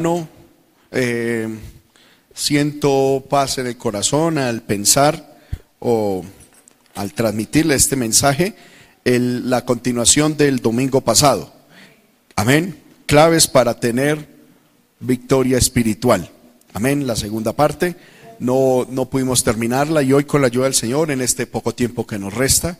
No, eh, siento paz en el corazón al pensar o al transmitirle este mensaje, el- la continuación del domingo pasado. Amén. Claves para tener victoria espiritual. Amén. La segunda parte. No, no pudimos terminarla y hoy con la ayuda del Señor, en este poco tiempo que nos resta,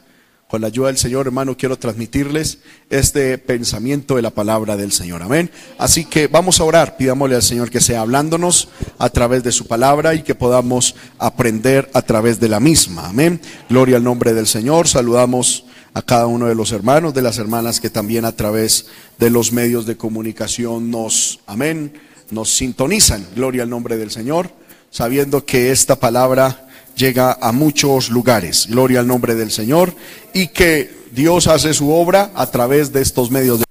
con la ayuda del Señor, hermano, quiero transmitirles este pensamiento de la palabra del Señor. Amén. Así que vamos a orar, pidámosle al Señor que sea hablándonos a través de su palabra y que podamos aprender a través de la misma. Amén. Gloria al nombre del Señor. Saludamos a cada uno de los hermanos, de las hermanas que también a través de los medios de comunicación nos, amén, nos sintonizan. Gloria al nombre del Señor, sabiendo que esta palabra llega a muchos lugares. Gloria al nombre del Señor y que Dios hace su obra a través de estos medios de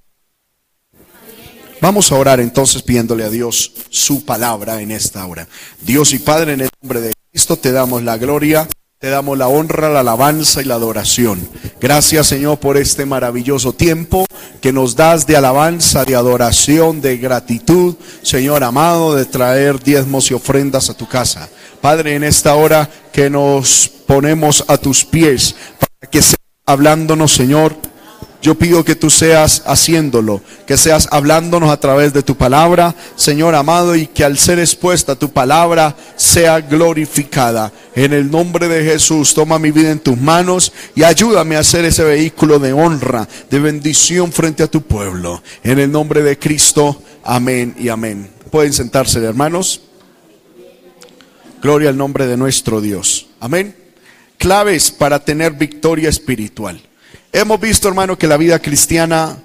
Vamos a orar entonces pidiéndole a Dios su palabra en esta hora. Dios y Padre, en el nombre de Cristo te damos la gloria, te damos la honra, la alabanza y la adoración. Gracias Señor por este maravilloso tiempo que nos das de alabanza, de adoración, de gratitud, Señor amado, de traer diezmos y ofrendas a tu casa. Padre, en esta hora que nos ponemos a tus pies para que sea hablándonos, Señor, yo pido que tú seas haciéndolo, que seas hablándonos a través de tu palabra, Señor amado, y que al ser expuesta tu palabra sea glorificada. En el nombre de Jesús, toma mi vida en tus manos y ayúdame a ser ese vehículo de honra, de bendición frente a tu pueblo. En el nombre de Cristo, amén y amén. Pueden sentarse, hermanos. Gloria al nombre de nuestro Dios. Amén. Claves para tener victoria espiritual. Hemos visto, hermano, que la vida cristiana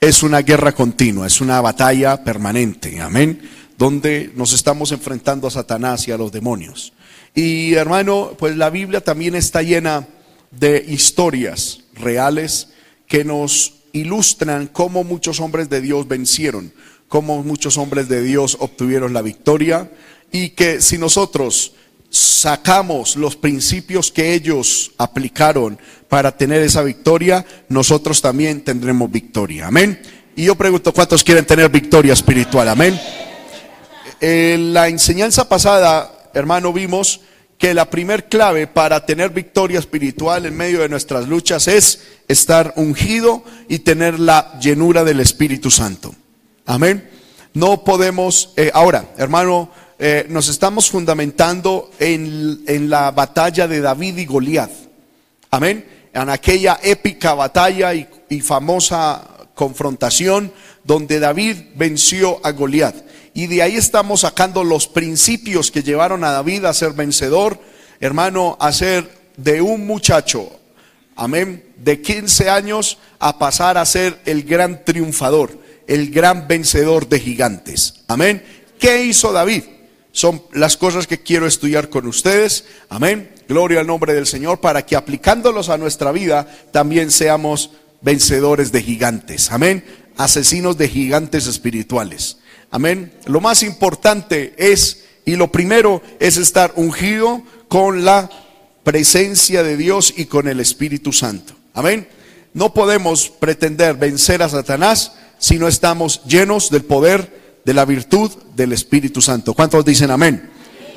es una guerra continua, es una batalla permanente, amén, donde nos estamos enfrentando a Satanás y a los demonios. Y hermano, pues la Biblia también está llena de historias reales que nos ilustran cómo muchos hombres de Dios vencieron, cómo muchos hombres de Dios obtuvieron la victoria y que si nosotros sacamos los principios que ellos aplicaron para tener esa victoria, nosotros también tendremos victoria. Amén. Y yo pregunto, ¿cuántos quieren tener victoria espiritual? Amén. En la enseñanza pasada, hermano, vimos que la primer clave para tener victoria espiritual en medio de nuestras luchas es estar ungido y tener la llenura del Espíritu Santo. Amén. No podemos, eh, ahora, hermano, eh, nos estamos fundamentando en, la batalla de David y Goliat. Amén. En aquella épica batalla y, y famosa confrontación donde David venció a Goliat. Y de ahí estamos sacando los principios que llevaron a David a ser vencedor, hermano, a ser de un muchacho, amén, de 15 años a pasar a ser el gran triunfador, el gran vencedor de gigantes. Amén. ¿Qué hizo David? Son las cosas que quiero estudiar con ustedes. Amén. Gloria al nombre del Señor para que aplicándolos a nuestra vida también seamos vencedores de gigantes. Amén. Asesinos de gigantes espirituales. Amén. Lo más importante es, y lo primero es estar ungido con la presencia de Dios y con el Espíritu Santo. Amén. No podemos pretender vencer a Satanás si no estamos llenos del poder, de la virtud del Espíritu Santo. ¿Cuántos dicen amén?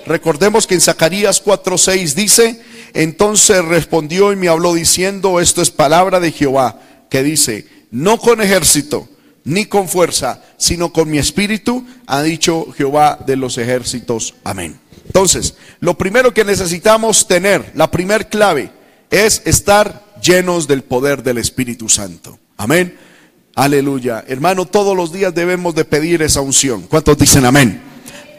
Recordemos que en Zacarías 4:6 dice, entonces respondió y me habló diciendo, esto es palabra de Jehová, que dice, no con ejército, ni con fuerza, sino con mi espíritu, ha dicho Jehová de los ejércitos. Amén. Entonces, lo primero que necesitamos tener, la primer clave, es estar llenos del poder del Espíritu Santo. Amén. Aleluya. Hermano, todos los días debemos de pedir esa unción. ¿Cuántos dicen amén?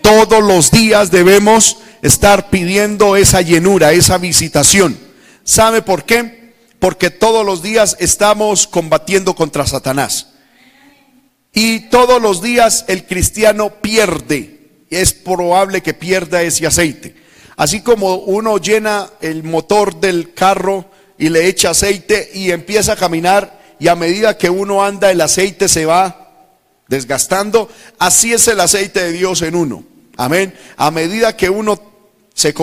Todos los días debemos estar pidiendo esa llenura, esa visitación. ¿Sabe por qué? Porque todos los días estamos combatiendo contra Satanás. Y todos los días el cristiano pierde. Es probable que pierda ese aceite. Así como uno llena el motor del carro y le echa aceite y empieza a caminar y a medida que uno anda el aceite se va desgastando, así es el aceite de Dios en uno. Amén. A medida que uno se,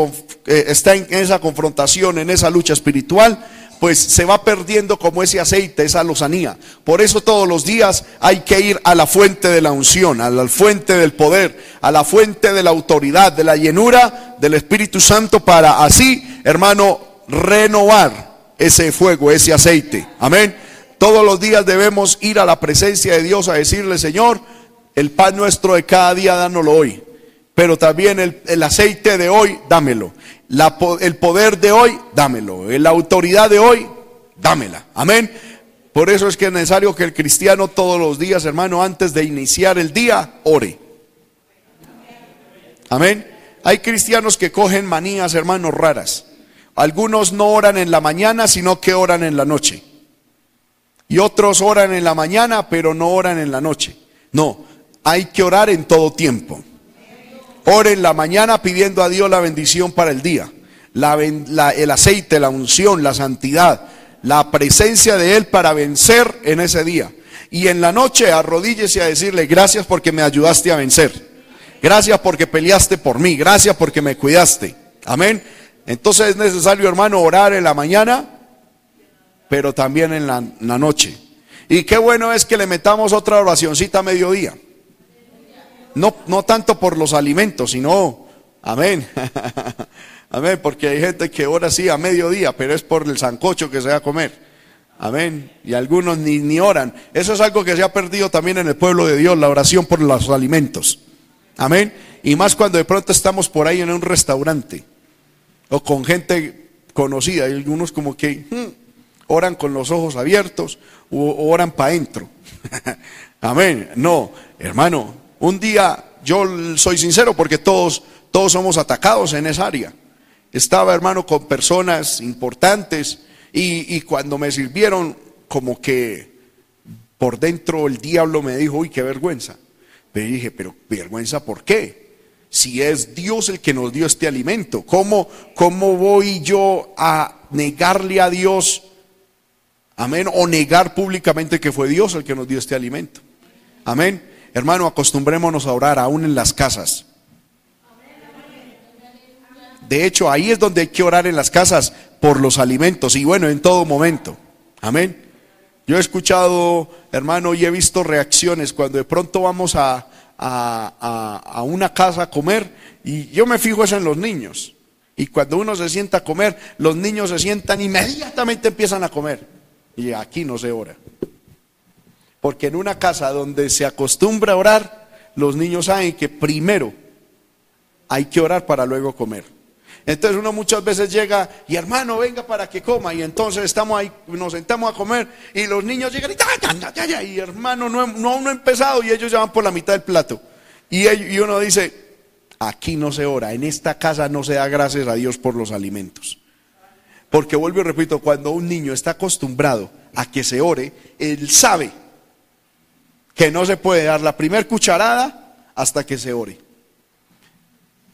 eh, está en esa confrontación, en esa lucha espiritual, pues se va perdiendo como ese aceite, esa lozanía. Por eso todos los días hay que ir a la fuente de la unción, a la fuente del poder, a la fuente de la autoridad, de la llenura del Espíritu Santo para así, hermano, renovar ese fuego, ese aceite. Amén. Todos los días debemos ir a la presencia de Dios a decirle, Señor, el pan nuestro de cada día dánoslo hoy. Pero también el, aceite de hoy, dámelo. el poder de hoy, dámelo. La autoridad de hoy, dámela. Amén. Por eso es que es necesario que el cristiano todos los días, hermano, antes de iniciar el día, ore. Amén. Hay cristianos que cogen manías, hermanos, raras. Algunos no oran en la mañana, sino que oran en la noche. Y otros oran en la mañana, pero no oran en la noche. No, hay que orar en todo tiempo. Ore en la mañana pidiendo a Dios la bendición para el día. el aceite, la unción, la santidad, la presencia de Él para vencer en ese día. Y en la noche arrodíllese a decirle gracias porque me ayudaste a vencer. Gracias porque peleaste por mí. Gracias porque me cuidaste. Amén. Entonces es necesario, hermano, orar en la mañana, pero también en la, noche. Y qué bueno es que le metamos otra oracioncita a mediodía. No, no tanto por los alimentos, sino, amén. amén, porque hay gente que ora así a mediodía, pero es por el sancocho que se va a comer. Amén. Y algunos ni, ni oran. Eso es algo que se ha perdido también en el pueblo de Dios, la oración por los alimentos. Amén. Y más cuando de pronto estamos por ahí en un restaurante o con gente conocida. Hay algunos como que hmm, oran con los ojos abiertos o oran para adentro. Amén. No, hermano, un día yo soy sincero porque todos, todos somos atacados en esa área. Estaba, hermano, con personas importantes y, y cuando me sirvieron, como que por dentro el diablo me dijo, uy, qué vergüenza. Pero dije, pero vergüenza, ¿por qué? si es Dios el que nos dio este alimento? ¿Cómo, cómo voy yo a negarle a Dios, amén, o negar públicamente que fue Dios el que nos dio este alimento? Amén. Hermano, acostumbrémonos a orar aún en las casas. De hecho, ahí es donde hay que orar en las casas por los alimentos y bueno, en todo momento. Amén. Yo he escuchado, hermano, y he visto reacciones cuando de pronto vamos a, a, una casa a comer y yo me fijo eso en los niños. Y cuando uno se sienta a comer, los niños se sientan inmediatamente empiezan a comer. Y aquí no se ora. Porque en una casa donde se acostumbra a orar, los niños saben que primero hay que orar para luego comer. Entonces uno muchas veces llega y hermano, venga para que coma. Y entonces estamos ahí, nos sentamos a comer y los niños llegan y, y hermano, no, no, ha empezado y ellos ya van por la mitad del plato. Y uno dice, aquí no se ora, en esta casa no se da gracias a Dios por los alimentos. Porque vuelvo y repito, cuando un niño está acostumbrado a que se ore, él sabe que no se puede dar la primer cucharada hasta que se ore.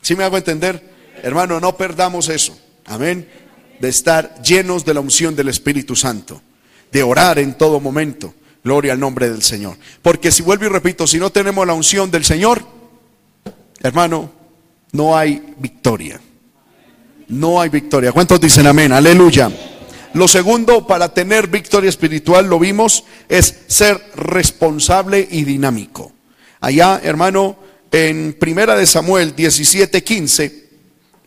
¿Sí me hago entender? Hermano, no perdamos eso. Amén. De estar llenos de la unción del Espíritu Santo. De orar en todo momento. Gloria al nombre del Señor. Porque si vuelvo y repito, si no tenemos la unción del Señor, hermano, no hay victoria. No hay victoria. ¿Cuántos dicen amén? Aleluya. Lo segundo para tener victoria espiritual, lo vimos, es ser responsable y dinámico. Allá, hermano, en Primera de Samuel 17, 15,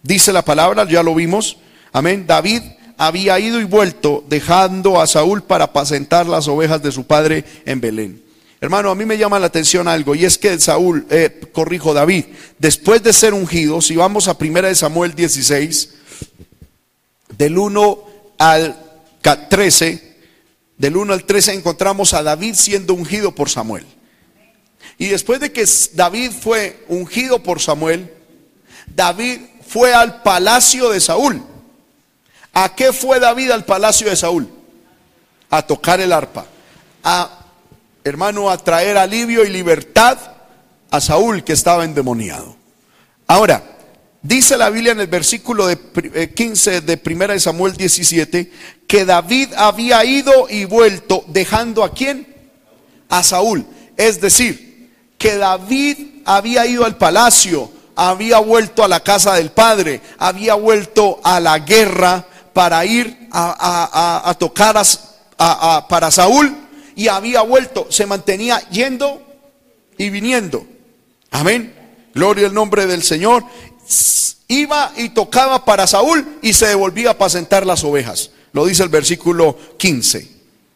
Dice la palabra, ya lo vimos. Amén. David había ido y vuelto dejando a Saúl para apacentar las ovejas de su padre en Belén. Hermano, a mí me llama la atención algo y es que Saúl, eh, corrijo David, después de ser ungido, si vamos a 1 Samuel 16, del 1 al 13, del 1 al 13 encontramos a David siendo ungido por Samuel. Y después de que David fue ungido por Samuel, David fue al palacio de Saúl. ¿A qué fue David al palacio de Saúl? A tocar el arpa. A, hermano, a traer alivio y libertad a Saúl que estaba endemoniado. Ahora, dice la Biblia en el versículo de 15 eh, de primera de Samuel 17 que David había ido y vuelto dejando a quién? A Saúl. Es decir, que David había ido al palacio había vuelto a la casa del padre, había vuelto a la guerra para ir a, tocar para Saúl y había vuelto, se mantenía yendo y viniendo. Amén. Gloria al nombre del Señor. Iba y tocaba para Saúl y se devolvía a apacentar las ovejas. Lo dice el versículo 15.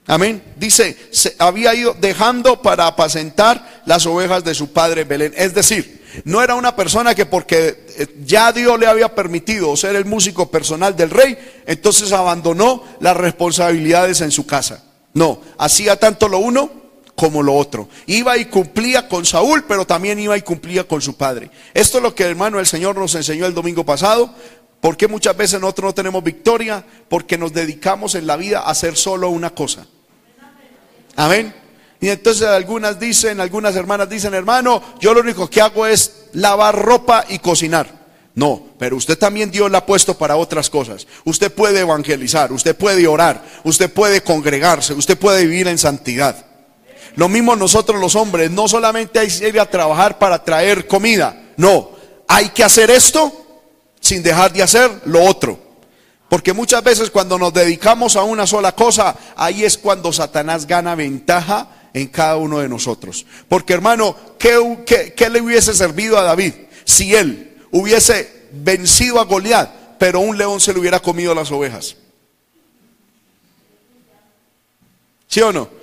Amén. Dice, se había ido dejando para apacentar las ovejas de su padre Belén. Es decir, no era una persona que porque eh, ya Dios le había permitido ser el músico personal del rey, entonces abandonó las responsabilidades en su casa. No, hacía tanto lo uno como lo otro. Iba y cumplía con Saúl, pero también iba y cumplía con su padre. Esto es lo que hermano el Señor nos enseñó el domingo pasado. ¿Por qué muchas veces nosotros no tenemos victoria? Porque nos dedicamos en la vida a hacer solo una cosa. Amén. Y entonces algunas dicen, algunas hermanas dicen, hermano, yo lo único que hago es lavar ropa y cocinar. No, pero usted también Dios la ha puesto para otras cosas. Usted puede evangelizar, usted puede orar, usted puede congregarse, usted puede vivir en santidad. Lo mismo nosotros los hombres, no solamente hay que ir a trabajar para traer comida, no, hay que hacer esto sin dejar de hacer lo otro. Porque muchas veces cuando nos dedicamos a una sola cosa, ahí es cuando Satanás gana ventaja en cada uno de nosotros. Porque hermano, ¿qué, qué le hubiese servido a David si él hubiese vencido a Goliat, pero un león se le hubiera comido las ovejas? ¿Sí o no?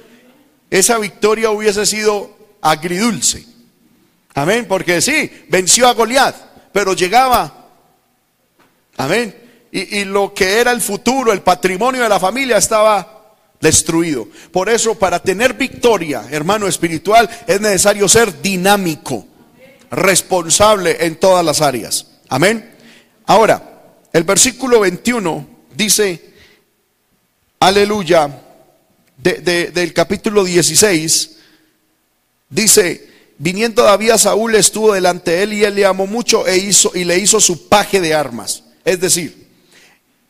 esa victoria hubiese sido agridulce. Amén, porque sí, venció a Goliat, pero llegaba. Amén. Y, y, lo que era el futuro, el patrimonio de la familia estaba destruido. Por eso, para tener victoria, hermano espiritual, es necesario ser dinámico, responsable en todas las áreas. Amén. Ahora, el versículo 21 dice, aleluya del capítulo 16, dice, viniendo David Saúl estuvo delante de él y él le amó mucho e hizo, y le hizo su paje de armas. Es decir,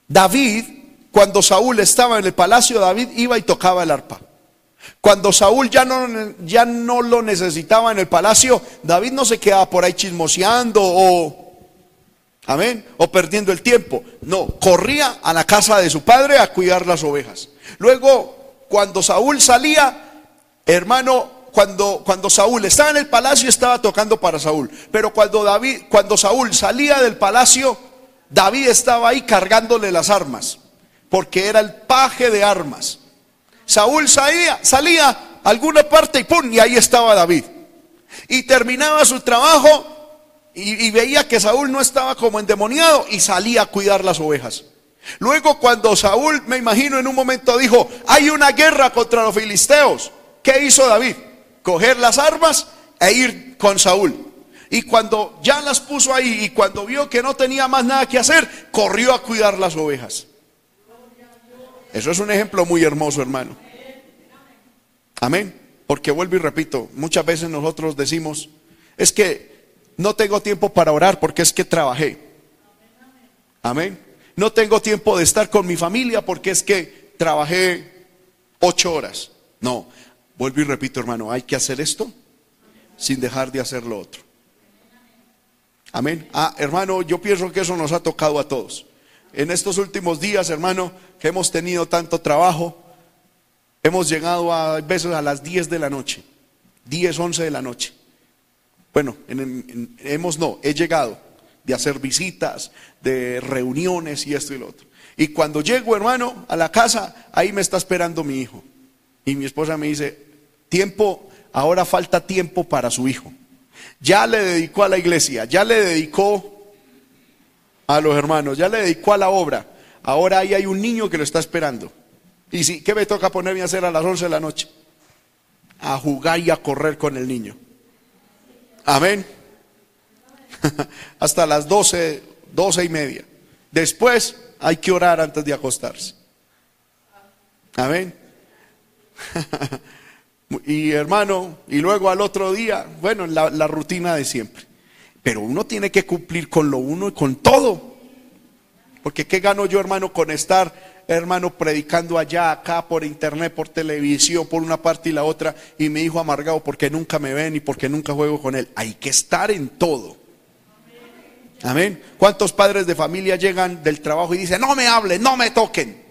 David, cuando Saúl estaba en el palacio, David iba y tocaba el arpa. Cuando Saúl ya no, ya no lo necesitaba en el palacio, David no se quedaba por ahí chismoseando o, amén, o perdiendo el tiempo. No, corría a la casa de su padre a cuidar las ovejas. Luego cuando Saúl salía, hermano, cuando, cuando Saúl estaba en el palacio estaba tocando para Saúl. Pero cuando David, cuando Saúl salía del palacio, David estaba ahí cargándole las armas, porque era el paje de armas. Saúl salía, salía a alguna parte y pum, y ahí estaba David. Y terminaba su trabajo y, veía que Saúl no estaba como endemoniado y salía a cuidar las ovejas. Luego cuando Saúl, me imagino, en un momento dijo, hay una guerra contra los filisteos. ¿Qué hizo David? Coger las armas e ir con Saúl. Y cuando ya las puso ahí y cuando vio que no tenía más nada que hacer, corrió a cuidar las ovejas. Eso es un ejemplo muy hermoso, hermano. Amén. Porque vuelvo y repito, muchas veces nosotros decimos, es que no tengo tiempo para orar porque es que trabajé. Amén no tengo tiempo de estar con mi familia porque es que trabajé ocho horas. No, vuelvo y repito, hermano, hay que hacer esto sin dejar de hacer lo otro. Amén. Ah, hermano, yo pienso que eso nos ha tocado a todos. En estos últimos días, hermano, que hemos tenido tanto trabajo, hemos llegado a veces a las 10 de la noche, 10, 11 de la noche. Bueno, hemos no, he llegado de hacer visitas, de reuniones y esto y lo otro. Y cuando llego, hermano, a la casa, ahí me está esperando mi hijo. Y mi esposa me dice, tiempo, ahora falta tiempo para su hijo. Ya le dedicó a la iglesia, ya le dedicó a los hermanos, ya le dedicó a la obra. Ahora ahí hay un niño que lo está esperando. Y si, ¿qué me toca ponerme a hacer a las 11 de la noche? A jugar y a correr con el niño. Amén. hasta las 12, 12 y media. Después hay que orar antes de acostarse. Amén. y hermano, y luego al otro día, bueno, la, la rutina de siempre. Pero uno tiene que cumplir con lo uno y con todo. Porque ¿qué gano yo, hermano, con estar, hermano, predicando allá, acá, por internet, por televisión, por una parte y la otra, y mi hijo amargado porque nunca me ven y porque nunca juego con él? Hay que estar en todo. Amén. ¿Cuántos padres de familia llegan del trabajo y dicen, no me hablen, no me toquen?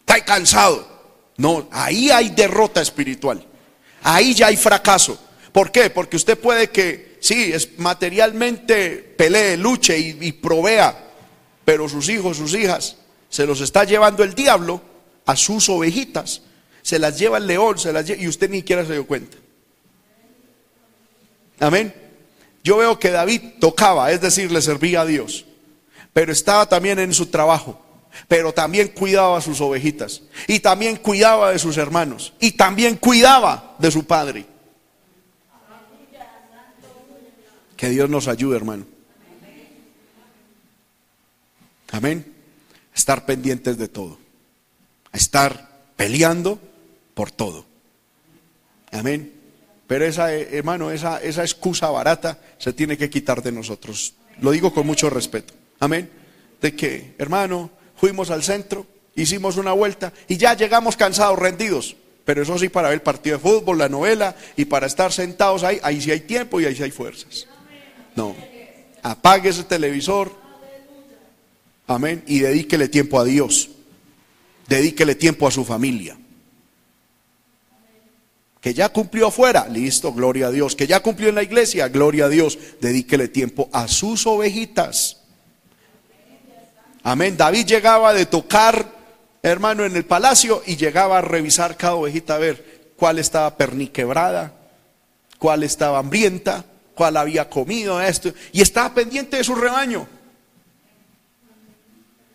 Estoy cansado. No, ahí hay derrota espiritual. Ahí ya hay fracaso. ¿Por qué? Porque usted puede que, sí, es materialmente pelee, luche y, provea, pero sus hijos, sus hijas, se los está llevando el diablo a sus ovejitas. Se las lleva el león, se las lleva, y usted ni siquiera se dio cuenta. Amén. Yo veo que David tocaba, es decir, le servía a Dios, pero estaba también en su trabajo, pero también cuidaba a sus ovejitas, y también cuidaba de sus hermanos, y también cuidaba de su padre. Que Dios nos ayude, hermano. Amén. Estar pendientes de todo. Estar peleando por todo. Amén. Pero esa, eh, hermano, esa, esa excusa barata se tiene que quitar de nosotros. Lo digo con mucho respeto. Amén. De que, hermano, fuimos al centro, hicimos una vuelta y ya llegamos cansados, rendidos. Pero eso sí, para ver el partido de fútbol, la novela y para estar sentados ahí, ahí sí hay tiempo y ahí sí hay fuerzas. No. Apague ese televisor. Amén. Y dedíquele tiempo a Dios. Dedíquele tiempo a su familia. Que ya cumplió afuera, listo, gloria a Dios. Que ya cumplió en la iglesia, gloria a Dios. Dedíquele tiempo a sus ovejitas. Amén. David llegaba de tocar, hermano, en el palacio y llegaba a revisar cada ovejita a ver cuál estaba perniquebrada, cuál estaba hambrienta, cuál había comido esto. Y estaba pendiente de su rebaño.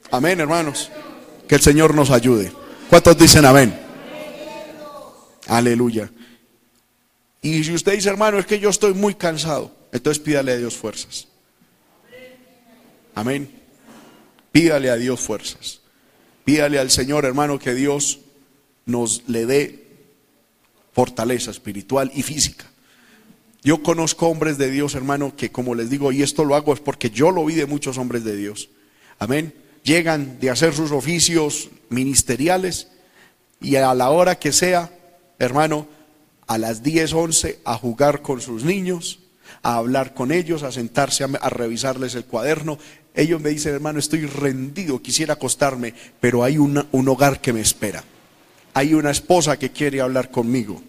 Amén, hermanos. Que el Señor nos ayude. ¿Cuántos dicen amén? Aleluya. Y si usted dice, hermano, es que yo estoy muy cansado, entonces pídale a Dios fuerzas. Amén. Pídale a Dios fuerzas. Pídale al Señor, hermano, que Dios nos le dé fortaleza espiritual y física. Yo conozco hombres de Dios, hermano, que como les digo, y esto lo hago es porque yo lo vi de muchos hombres de Dios. Amén. Llegan de hacer sus oficios ministeriales y a la hora que sea, hermano, a las 10, 11 a jugar con sus niños, a hablar con ellos, a sentarse a, revisarles el cuaderno. Ellos me dicen, hermano, estoy rendido, quisiera acostarme, pero hay un hogar que me espera. Hay una esposa que quiere hablar conmigo.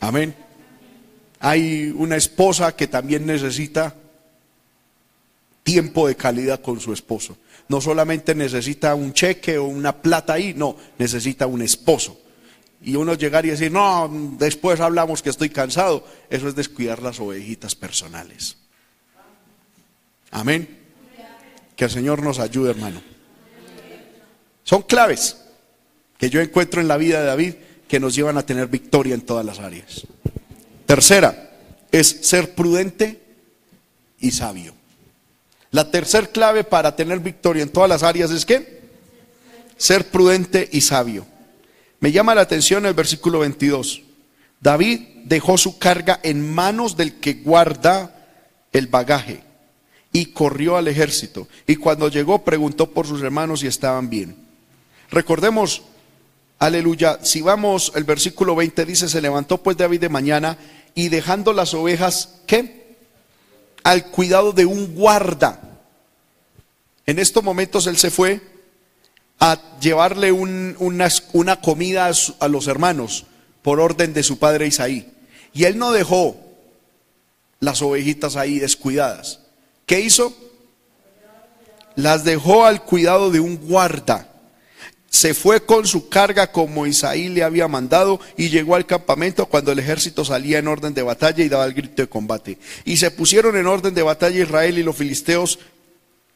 Amén. Hay una esposa que también necesita tiempo de calidad con su esposo. No solamente necesita un cheque o una plata ahí, no, necesita un esposo y uno llegar y decir, no, después hablamos que estoy cansado, eso es descuidar las ovejitas personales. Amén. Que el Señor nos ayude, hermano. Son claves que yo encuentro en la vida de David que nos llevan a tener victoria en todas las áreas. Tercera es ser prudente y sabio. La tercera clave para tener victoria en todas las áreas es que ser prudente y sabio. Me llama la atención el versículo 22. David dejó su carga en manos del que guarda el bagaje y corrió al ejército. Y cuando llegó preguntó por sus hermanos si estaban bien. Recordemos, aleluya, si vamos, el versículo 20 dice, se levantó pues David de mañana y dejando las ovejas, ¿qué? Al cuidado de un guarda. En estos momentos él se fue a llevarle una, comida a, los hermanos por orden de su padre Isaí. Y él no dejó las ovejitas ahí descuidadas. ¿Qué hizo? Las dejó al cuidado de un guarda. Se fue con su carga como Isaí le había mandado y llegó al campamento cuando el ejército salía en orden de batalla y daba el grito de combate. Y se pusieron en orden de batalla Israel y los filisteos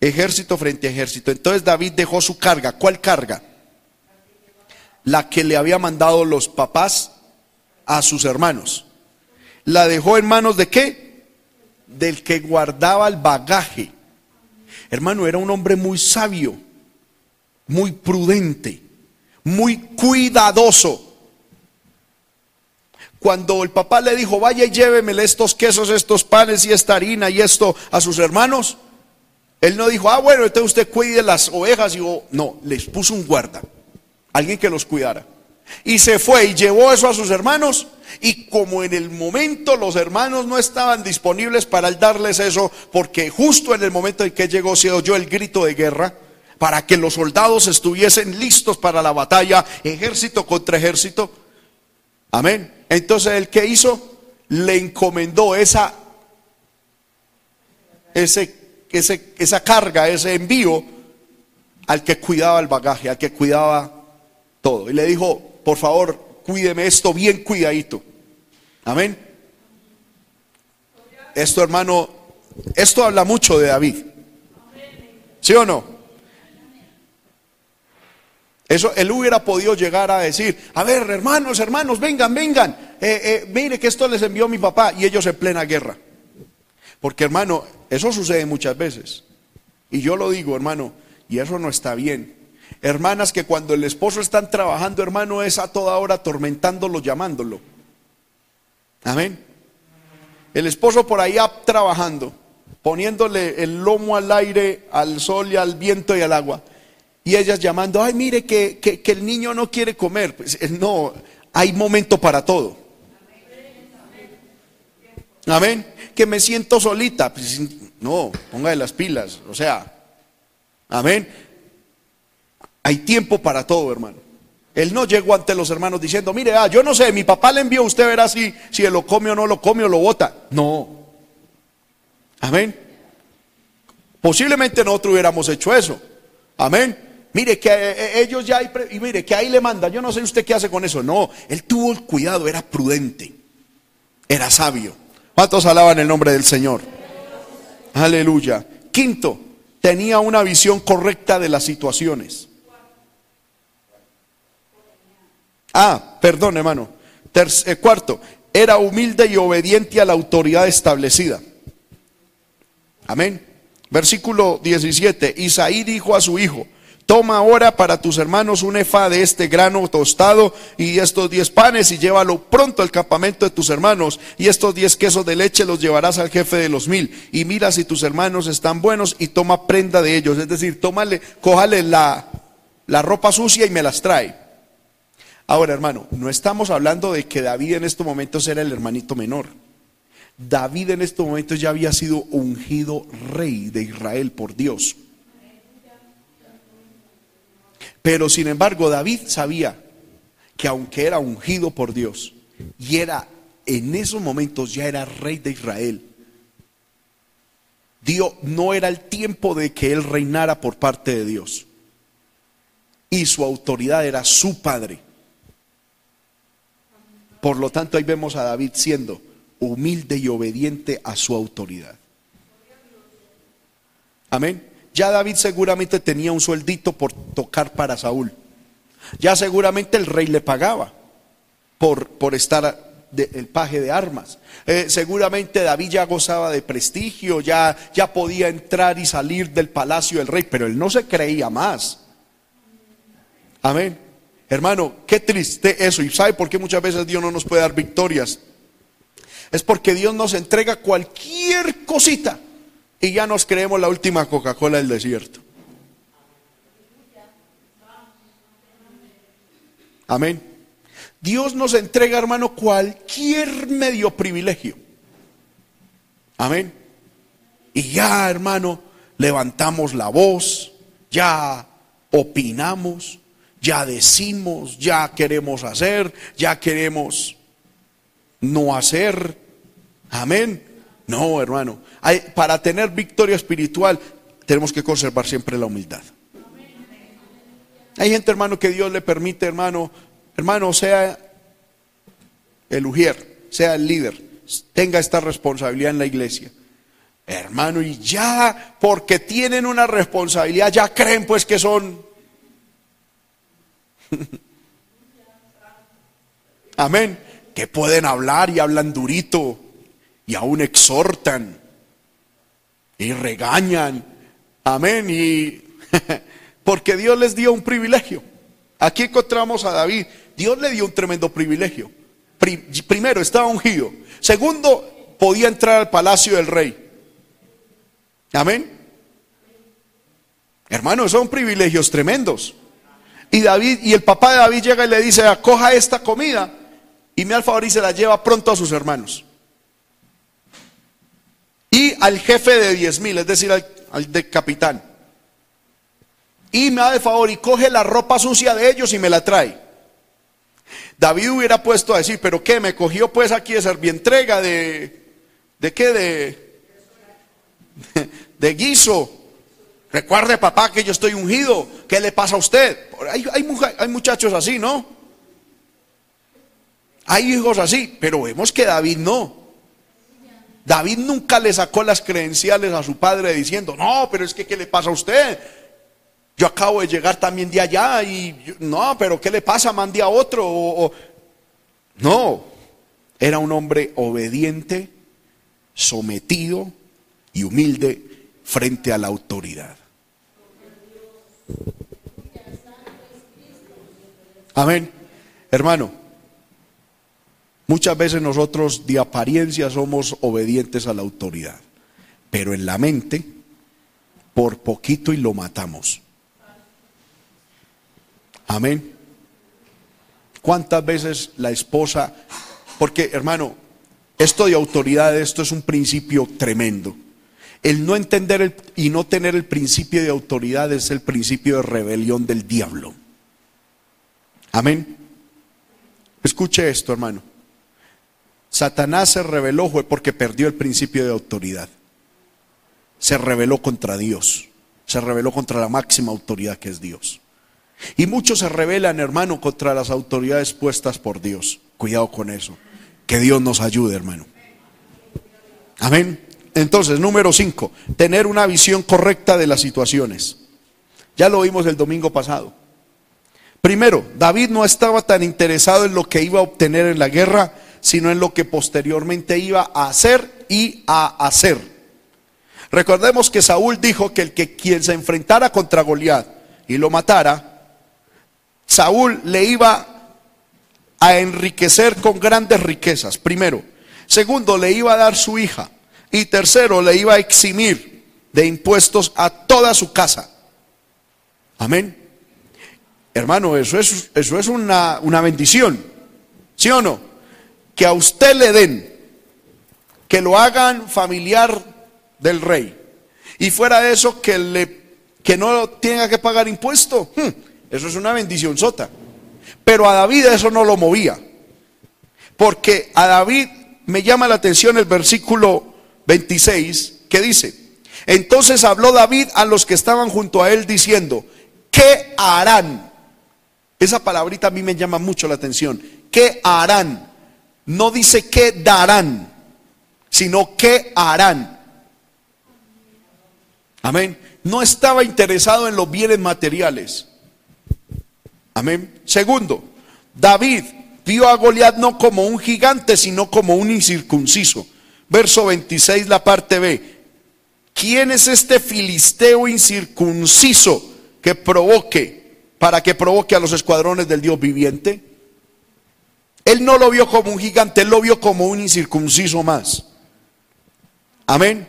ejército frente a ejército. Entonces David dejó su carga. ¿Cuál carga? La que le había mandado los papás a sus hermanos. ¿La dejó en manos de qué? Del que guardaba el bagaje. Hermano, era un hombre muy sabio, muy prudente, muy cuidadoso. Cuando el papá le dijo, vaya y llévemele estos quesos, estos panes y esta harina y esto a sus hermanos, él no dijo, ah, bueno, entonces usted cuide las ovejas. Y no, les puso un guarda, alguien que los cuidara. Y se fue y llevó eso a sus hermanos. Y como en el momento los hermanos no estaban disponibles para darles eso, porque justo en el momento en que llegó se oyó el grito de guerra, para que los soldados estuviesen listos para la batalla, ejército contra ejército. Amén. Entonces el que hizo le encomendó esa, ese, esa carga, ese envío al que cuidaba el bagaje, al que cuidaba todo. Y le dijo, por favor, cuídeme esto bien cuidadito. Amén. Esto, hermano, esto habla mucho de David. ¿Sí o no? Eso él hubiera podido llegar a decir, a ver, hermanos, hermanos, vengan, vengan, eh, eh, mire que esto les envió mi papá y ellos en plena guerra. Porque hermano, eso sucede muchas veces. Y yo lo digo, hermano, y eso no está bien. Hermanas que cuando el esposo están trabajando, hermano, es a toda hora atormentándolo, llamándolo. Amén. El esposo por ahí trabajando, poniéndole el lomo al aire, al sol y al viento y al agua. Y ellas llamando, ay, mire que, que, el niño no quiere comer. Pues, eh, no, hay momento para todo. Amén. Que me siento solita. Pues, no, ponga de las pilas. O sea, amén. Hay tiempo para todo, hermano. Él no llegó ante los hermanos diciendo, mire, ah, yo no sé, mi papá le envió, usted verá si, si lo come o no lo come o lo bota. No. Amén. Posiblemente nosotros hubiéramos hecho eso. Amén. Mire que eh, eh, ellos ya hay, y mire que ahí le manda, yo no sé usted qué hace con eso. No, él tuvo el cuidado, era prudente, era sabio. ¿Cuántos alaban el nombre del Señor? Aleluya. Quinto, tenía una visión correcta de las situaciones. Ah, perdón hermano. Eh, cuarto, era humilde y obediente a la autoridad establecida. Amén. Versículo 17. Isaí dijo a su hijo, Toma ahora para tus hermanos un efa de este grano tostado y estos diez panes y llévalo pronto al campamento de tus hermanos y estos diez quesos de leche los llevarás al jefe de los mil y mira si tus hermanos están buenos y toma prenda de ellos. Es decir, tómale, cójale la, la ropa sucia y me las trae. Ahora, hermano, no estamos hablando de que David en estos momentos era el hermanito menor. David en estos momentos ya había sido ungido rey de Israel por Dios. Pero sin embargo, David sabía que aunque era ungido por Dios y era en esos momentos ya era rey de Israel, Dios no era el tiempo de que él reinara por parte de Dios. Y su autoridad era su padre. Por lo tanto, ahí vemos a David siendo humilde y obediente a su autoridad. Amén. Ya David seguramente tenía un sueldito por tocar para Saúl. Ya seguramente el rey le pagaba por, por estar el paje de armas. Eh, seguramente David ya gozaba de prestigio, ya, ya podía entrar y salir del palacio del rey, pero él no se creía más. Amén. Hermano, qué triste eso. ¿Y sabe por qué muchas veces Dios no nos puede dar victorias? Es porque Dios nos entrega cualquier cosita y ya nos creemos la última Coca-Cola del desierto. Amén. Dios nos entrega, hermano, cualquier medio privilegio. Amén. Y ya, hermano, levantamos la voz, ya opinamos, ya decimos, ya queremos hacer, ya queremos no hacer. Amén. No, hermano para tener victoria espiritual tenemos que conservar siempre la humildad. Hay gente, hermano, que Dios le permite, hermano, hermano, sea el ujier, sea el líder, tenga esta responsabilidad en la iglesia. Hermano, y ya porque tienen una responsabilidad, ya creen pues que son... Amén. Que pueden hablar y hablan durito y aún exhortan y regañan. Amén. Y porque Dios les dio un privilegio. Aquí encontramos a David. Dios le dio un tremendo privilegio. Primero, estaba ungido. Segundo, podía entrar al palacio del rey. Amén. Hermanos, son privilegios tremendos. Y David, y el papá de David llega y le dice, acoja esta comida. y me da el favor y se la lleva pronto a sus hermanos. Y al jefe de diez mil, es decir, al, de capitán. Y me da el favor y coge la ropa sucia de ellos y me la trae. David hubiera puesto a decir, pero ¿qué? Me cogió pues aquí de servientrega, de, ¿de qué? De, de guiso. Recuerde, papá, que yo estoy ungido. ¿Qué le pasa a usted? Hay, hay, muchachos así, ¿no? Hay hijos así, pero vemos que David no. David nunca le sacó las credenciales a su padre diciendo, no, pero es que ¿qué le pasa a usted? Yo acabo de llegar también de allá y no, pero ¿qué le pasa? Mande a otro. no, era un hombre obediente, sometido y humilde frente a la autoridad. Amén. Hermano, muchas veces nosotros de apariencia somos obedientes a la autoridad, pero en la mente, por poquito y lo matamos. Amén. ¿Cuántas veces la esposa, porque hermano, esto de autoridad, esto es un principio tremendo. El no entender y no tener el principio de autoridad es el principio de rebelión del diablo. Amén. Escuche esto, hermano. Satanás se rebeló porque perdió el principio de autoridad. Se rebeló contra Dios. Se rebeló contra la máxima autoridad que es Dios. Y muchos se rebelan, hermano, contra las autoridades puestas por Dios. Cuidado con eso. Que Dios nos ayude, hermano. Amén. Entonces, número cinco, tener una visión correcta de las situaciones. Ya lo vimos el domingo pasado. Primero, David no estaba tan interesado en lo que iba a obtener en la guerra, sino en lo que posteriormente iba a hacer y a hacer. Recordemos que Saúl dijo que el que quien se enfrentara contra Goliat y lo matara, Saúl le iba a enriquecer con grandes riquezas, primero. Segundo, le iba a dar su hija. Y tercero, le iba a eximir de impuestos a toda su casa. Amén. Hermano, eso es, eso es una, una bendición. ¿Sí o no? Que a usted le den, que lo hagan familiar del rey. Y fuera de eso, que, le, que no tenga que pagar impuesto. Hmm, eso es una bendición sota. Pero a David eso no lo movía. Porque a David me llama la atención el versículo 26, que dice, entonces habló David a los que estaban junto a él diciendo, ¿qué harán? Esa palabrita a mí me llama mucho la atención. ¿Qué harán? No dice qué darán, sino qué harán. Amén. No estaba interesado en los bienes materiales. Amén. Segundo, David vio a Goliat no como un gigante, sino como un incircunciso. Verso 26, la parte B. ¿Quién es este filisteo incircunciso que provoque, para que provoque a los escuadrones del Dios viviente? Él no lo vio como un gigante, él lo vio como un incircunciso más. Amén.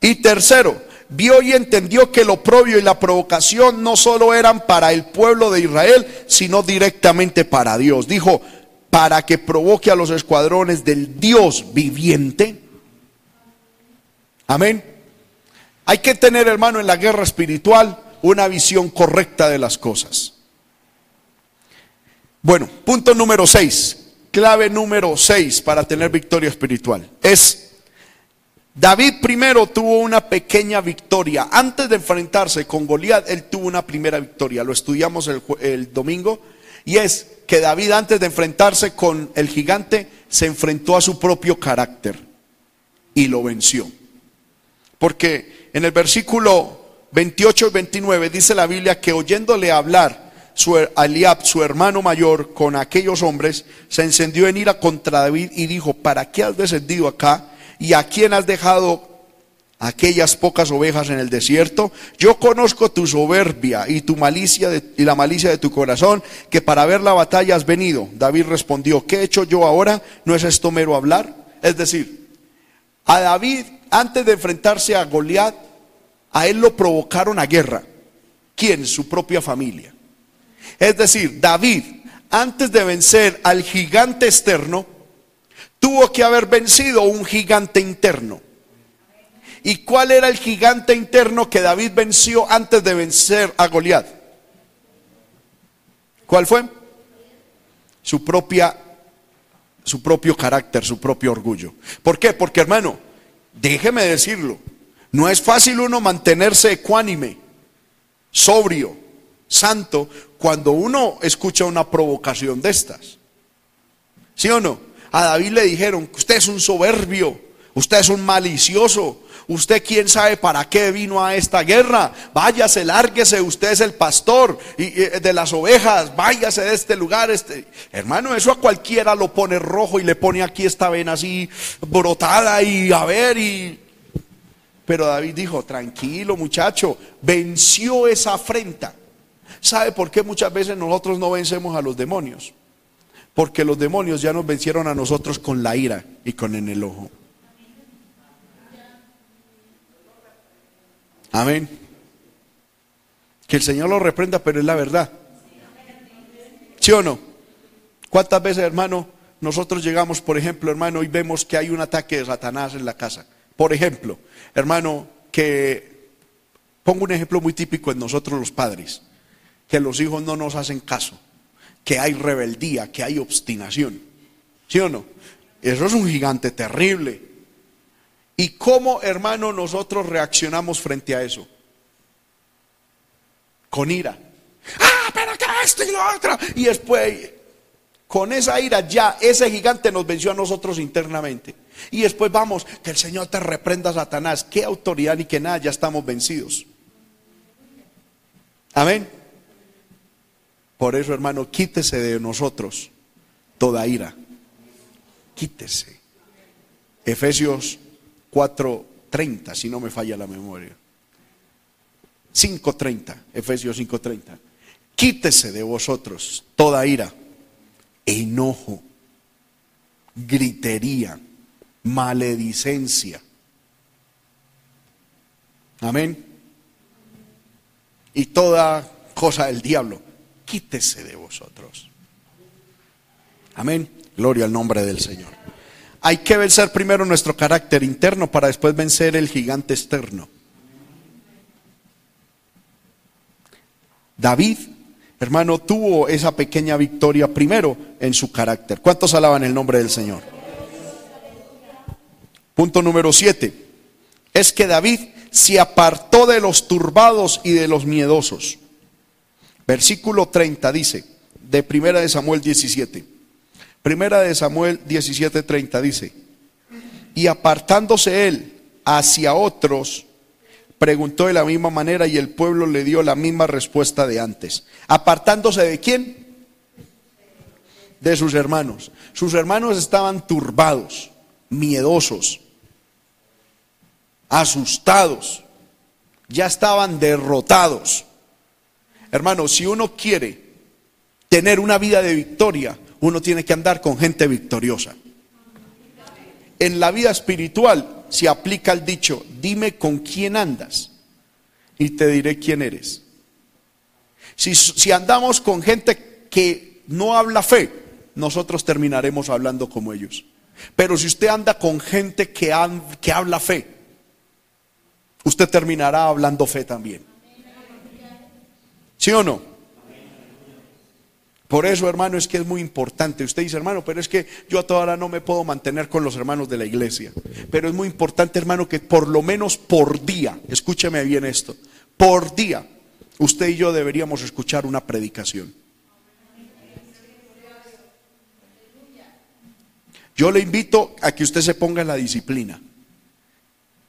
Y tercero, vio y entendió que lo propio y la provocación no solo eran para el pueblo de Israel, sino directamente para Dios. Dijo, para que provoque a los escuadrones del Dios viviente. Amén. Hay que tener, hermano, en la guerra espiritual una visión correcta de las cosas. Bueno, punto número 6, clave número 6 para tener victoria espiritual. Es, David primero tuvo una pequeña victoria. Antes de enfrentarse con Goliat, él tuvo una primera victoria. Lo estudiamos el, domingo. Y es que David antes de enfrentarse con el gigante se enfrentó a su propio carácter y lo venció. Porque en el versículo 28 y 29 dice la Biblia que oyéndole hablar su, Aliab, su hermano mayor, con aquellos hombres, se encendió en ira contra David y dijo, ¿para qué has descendido acá? ¿Y a quién has dejado aquellas pocas ovejas en el desierto. Yo conozco tu soberbia y tu malicia y la malicia de tu corazón, que para ver la batalla has venido. David respondió, ¿qué he hecho yo ahora? ¿No es esto mero hablar? Es decir, a David, antes de enfrentarse a Goliat, a él lo provocaron a guerra. ¿Quién? Su propia familia. Es decir, David, antes de vencer al gigante externo, tuvo que haber vencido un gigante interno. ¿Y cuál era el gigante interno que David venció antes de vencer a Goliat? ¿Cuál fue? Su propia su propio carácter, su propio orgullo. ¿Por qué? Porque hermano, déjeme decirlo, no es fácil uno mantenerse ecuánime, sobrio, santo, cuando uno escucha una provocación de estas. ¿Sí o no? A David le dijeron, usted es un soberbio, usted es un malicioso, usted quién sabe para qué vino a esta guerra, váyase, lárguese, usted es el pastor de las ovejas, váyase de este lugar. Este. Hermano, eso a cualquiera lo pone rojo y le pone aquí esta vena así brotada y a ver y... Pero David dijo, tranquilo muchacho, venció esa afrenta. ¿Sabe por qué muchas veces nosotros no vencemos a los demonios? Porque los demonios ya nos vencieron a nosotros con la ira y con el enojo. Amén. Que el Señor lo reprenda, pero es la verdad. ¿Sí o no? ¿Cuántas veces, hermano, nosotros llegamos, por ejemplo, hermano, y vemos que hay un ataque de Satanás en la casa? Por ejemplo, hermano, que pongo un ejemplo muy típico en nosotros los padres, que los hijos no nos hacen caso, que hay rebeldía, que hay obstinación. ¿Sí o no? Eso es un gigante terrible. ¿Y cómo, hermano, nosotros reaccionamos frente a eso? Con ira. Ah, pero que esto y lo otro. Y después, con esa ira ya, ese gigante nos venció a nosotros internamente. Y después vamos, que el Señor te reprenda, Satanás. Qué autoridad ni que nada, ya estamos vencidos. Amén. Por eso, hermano, quítese de nosotros toda ira. Quítese. Efesios 4.30, si no me falla la memoria. 5.30, Efesios 5.30. Quítese de vosotros toda ira, enojo, gritería, maledicencia. Amén. Y toda cosa del diablo, quítese de vosotros. Amén. Gloria al nombre del Señor. Hay que vencer primero nuestro carácter interno para después vencer el gigante externo. David, hermano, tuvo esa pequeña victoria primero en su carácter. ¿Cuántos alaban el nombre del Señor? Punto número siete. Es que David se apartó de los turbados y de los miedosos. Versículo 30 dice, de primera de Samuel 17. Primera de Samuel 17:30 dice, y apartándose él hacia otros, preguntó de la misma manera y el pueblo le dio la misma respuesta de antes. ¿Apartándose de quién? De sus hermanos. Sus hermanos estaban turbados, miedosos, asustados, ya estaban derrotados. Hermanos, si uno quiere tener una vida de victoria, uno tiene que andar con gente victoriosa. En la vida espiritual se aplica el dicho, dime con quién andas y te diré quién eres. Si, andamos con gente que no habla fe, nosotros terminaremos hablando como ellos. Pero si usted anda con gente que, que habla fe, usted terminará hablando fe también. ¿Sí o no? Por eso, hermano, es que es muy importante. Usted dice, hermano, pero es que yo ahora no me puedo mantener con los hermanos de la iglesia. Pero es muy importante, hermano, que por lo menos por día, escúcheme bien esto, por día, usted y yo deberíamos escuchar una predicación. Yo le invito a que usted se ponga en la disciplina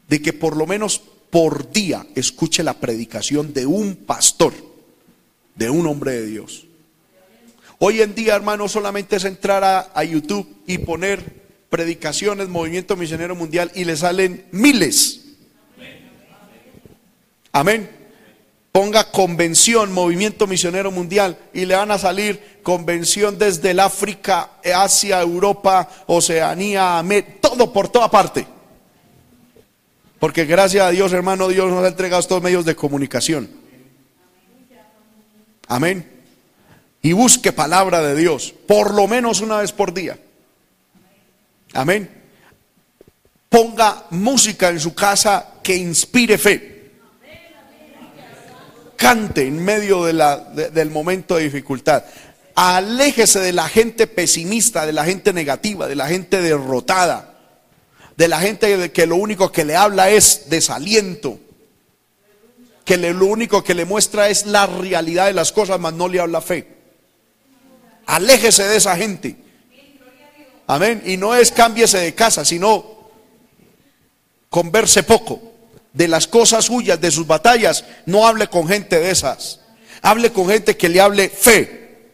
de que por lo menos por día escuche la predicación de un pastor, de un hombre de Dios. Hoy en día, hermano, solamente es entrar a, YouTube y poner predicaciones, movimiento misionero mundial y le salen miles. Amén. Ponga convención, movimiento misionero mundial y le van a salir convención desde el África, Asia, Europa, Oceanía, América, todo por toda parte. Porque gracias a Dios, hermano, Dios nos ha entregado estos medios de comunicación. Amén. y busque palabra de Dios, por lo menos una vez por día. Amén. Ponga música en su casa que inspire fe. Cante en medio del momento de dificultad. Aléjese de la gente pesimista, de la gente negativa, de la gente derrotada, de la gente que lo único que le habla es desaliento, que lo único que le muestra es la realidad de las cosas, mas no le habla fe. Aléjese de esa gente. Amén. Y no es cámbiese de casa, sino converse poco. De las cosas suyas, de sus batallas, no hable con gente de esas. Hable con gente que le hable fe.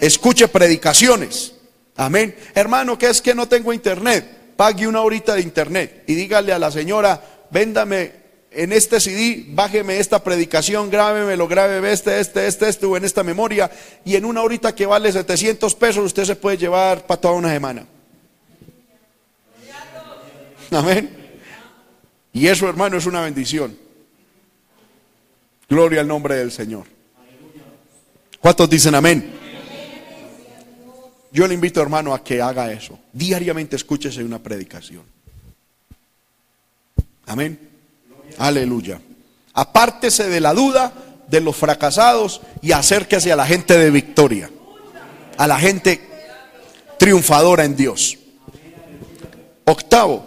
Escuche predicaciones. Amén. Hermano, que es que no tengo internet? Pague una horita de internet y dígale a la señora, véndame en este CD, bájeme esta predicación, grábemelo, grábeme este, este, este, este, o en esta memoria, y en una horita que vale 700 pesos, usted se puede llevar para toda una semana. Amén. Y eso, hermano, es una bendición. Gloria al nombre del Señor. ¿Cuántos dicen amén? Yo le invito, hermano, a que haga eso. Diariamente escúchese una predicación. Amén. Aleluya. Apártese de la duda de los fracasados y acérquese a la gente de victoria, a la gente triunfadora en Dios. Octavo,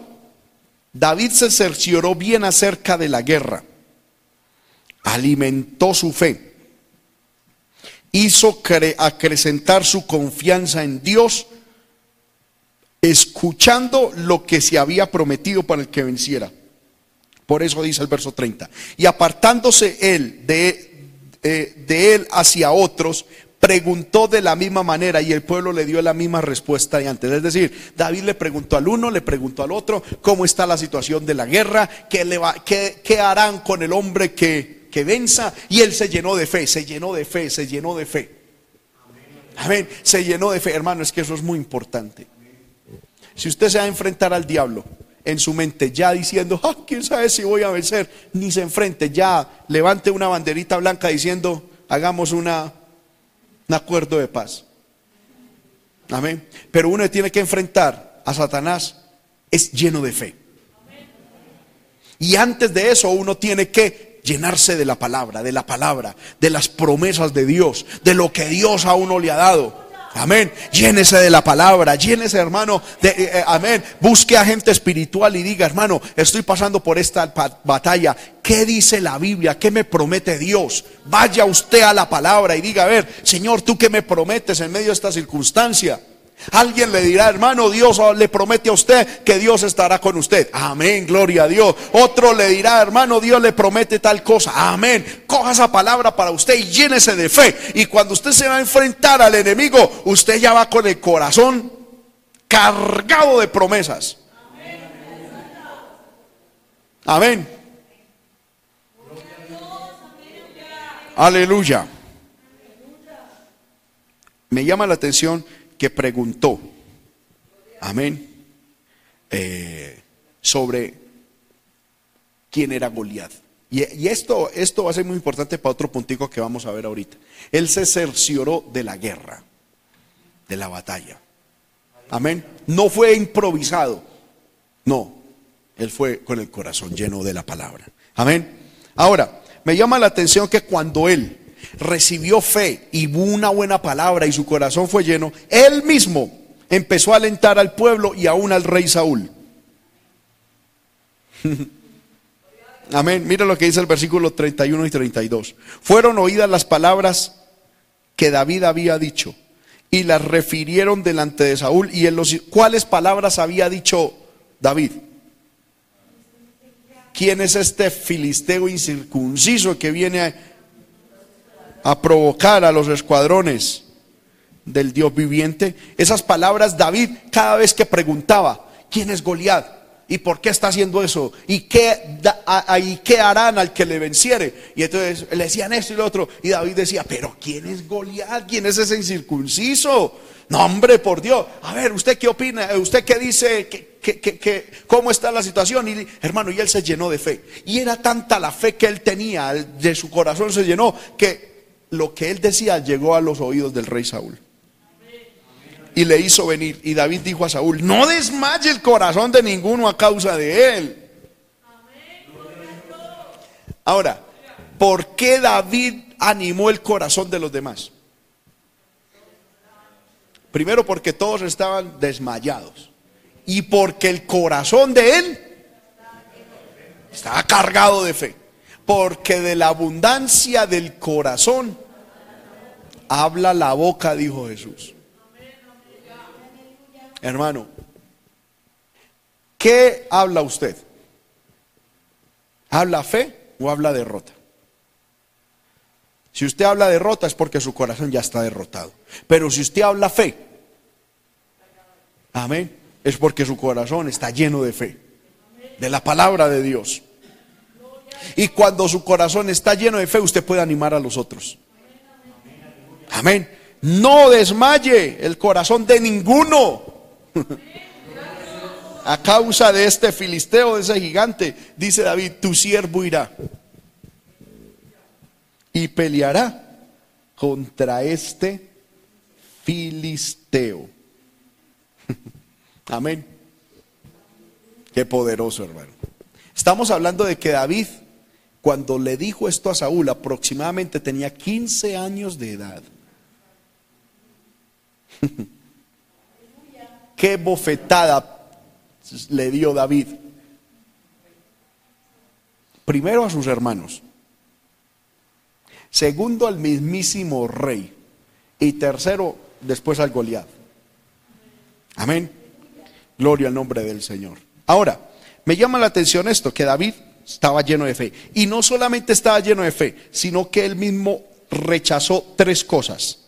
David se cercioró bien acerca de la guerra, alimentó su fe, hizo acrecentar su confianza en Dios, escuchando lo que se había prometido para el que venciera. Por eso dice el verso 30. Y apartándose él de, eh, de él hacia otros, preguntó de la misma manera y el pueblo le dio la misma respuesta de antes. Es decir, David le preguntó al uno, le preguntó al otro cómo está la situación de la guerra, qué harán con el hombre que, que venza. Y él se llenó de fe, se llenó de fe, se llenó de fe. Amén. Se llenó de fe. Hermano, es que eso es muy importante. Si usted se va a enfrentar al diablo, en su mente, ya diciendo, ah, quién sabe si voy a vencer, ni se enfrente, ya levante una banderita blanca diciendo, hagamos una, un acuerdo de paz. Amén. Pero uno tiene que enfrentar a Satanás, es lleno de fe. Y antes de eso uno tiene que llenarse de la palabra, de la palabra, de las promesas de Dios, de lo que Dios a uno le ha dado. Amén. Llénese de la palabra, llénese hermano, de, eh, eh, amén. Busque a gente espiritual y diga, hermano, estoy pasando por esta batalla. ¿Qué dice la Biblia? ¿Qué me promete Dios? Vaya usted a la palabra y diga, a ver, Señor, ¿tú qué me prometes en medio de esta circunstancia? Alguien le dirá, hermano, Dios le promete a usted que Dios estará con usted. Amén, gloria a Dios. Otro le dirá, hermano, Dios le promete tal cosa. Amén. Coja esa palabra para usted y llénese de fe. Y cuando usted se va a enfrentar al enemigo, usted ya va con el corazón cargado de promesas. Amén. Aleluya. Me llama la atención que preguntó, amén, eh, sobre quién era Goliat. Y, esto, esto va a ser muy importante para otro puntico que vamos a ver ahorita. Él se cercioró de la guerra, de la batalla. Amén. No fue improvisado. No, él fue con el corazón lleno de la palabra. Amén. Ahora, me llama la atención que cuando él recibió fe y una buena palabra y su corazón fue lleno, él mismo empezó a alentar al pueblo y aún al rey Saúl. Amén. Mira lo que dice el versículo 31 y 32. Fueron oídas las palabras que David había dicho y las refirieron delante de Saúl. ¿Y en los cuáles palabras había dicho David? ¿Quién es este filisteo incircunciso que viene a provocar a los escuadrones del Dios viviente. Esas palabras David cada vez que preguntaba, ¿quién es Goliat? ¿Y por qué está haciendo eso? ¿Y qué, ¿Y qué harán al que le venciere? Y entonces le decían esto y lo otro. Y David decía, pero ¿quién es Goliat? ¿Quién es ese incircunciso? No, hombre, por Dios. A ver, ¿usted qué opina? ¿Usted qué dice? cómo está la situación? Y hermano, y él se llenó de fe. Y era tanta la fe que él tenía, de su corazón se llenó, que lo que él decía llegó a los oídos del rey Saúl. Y le hizo venir. Y David dijo a Saúl, no desmaye el corazón de ninguno a causa de él. Ahora, ¿por qué David animó el corazón de los demás? Primero porque todos estaban desmayados. Y porque el corazón de él estaba cargado de fe. Porque de la abundancia del corazón habla la boca, dijo Jesús. Hermano, ¿qué habla usted? ¿Habla fe o habla derrota? Si usted habla derrota es porque su corazón ya está derrotado. Pero si usted habla fe, amén, es porque su corazón está lleno de fe, de la palabra de Dios. Y cuando su corazón está lleno de fe, usted puede animar a los otros. Amén. No desmaye el corazón de ninguno. A causa de este filisteo, de ese gigante, dice David, tu siervo irá y peleará contra este filisteo. Amén. Qué poderoso, hermano. Estamos hablando de que David, cuando le dijo esto a Saúl, aproximadamente tenía 15 años de edad. Qué bofetada le dio David. Primero a sus hermanos. Segundo al mismísimo rey. Y tercero después al Goliat. Amén. Gloria al nombre del Señor. Ahora, me llama la atención esto, que David estaba lleno de fe. Y no solamente estaba lleno de fe, sino que él mismo rechazó tres cosas.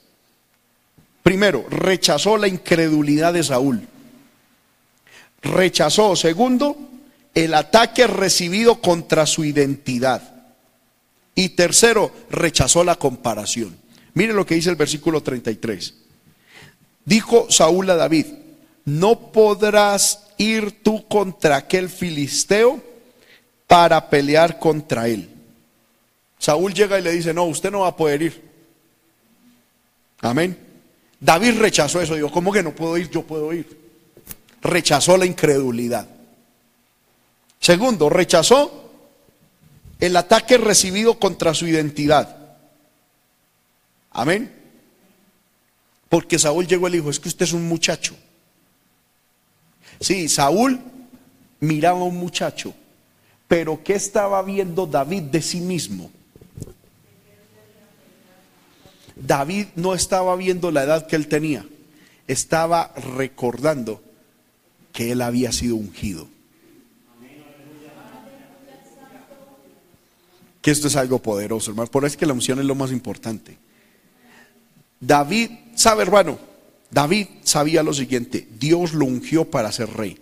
Primero, rechazó la incredulidad de Saúl. Rechazó, segundo, el ataque recibido contra su identidad. Y tercero, rechazó la comparación. Mire lo que dice el versículo 33. Dijo Saúl a David, no podrás ir tú contra aquel filisteo para pelear contra él. Saúl llega y le dice, no, usted no va a poder ir. Amén. David rechazó eso, dijo, ¿cómo que no puedo ir? Yo puedo ir. Rechazó la incredulidad. Segundo, rechazó el ataque recibido contra su identidad. Amén. Porque Saúl llegó y le dijo, es que usted es un muchacho. Sí, Saúl miraba a un muchacho, pero ¿qué estaba viendo David de sí mismo? David no estaba viendo la edad que él tenía, estaba recordando que él había sido ungido. Que esto es algo poderoso, hermano. Por eso es que la unción es lo más importante. David, sabe hermano, David sabía lo siguiente, Dios lo ungió para ser rey.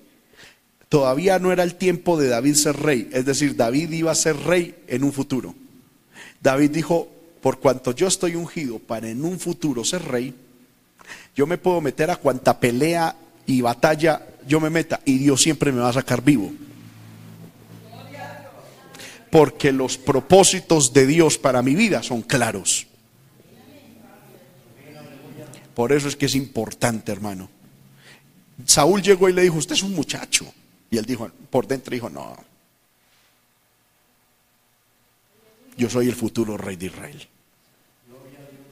Todavía no era el tiempo de David ser rey, es decir, David iba a ser rey en un futuro. David dijo, por cuanto yo estoy ungido para en un futuro ser rey, yo me puedo meter a cuanta pelea y batalla yo me meta y Dios siempre me va a sacar vivo. Porque los propósitos de Dios para mi vida son claros. Por eso es que es importante, hermano. Saúl llegó y le dijo, usted es un muchacho. Y él dijo, por dentro dijo, no, yo soy el futuro rey de Israel.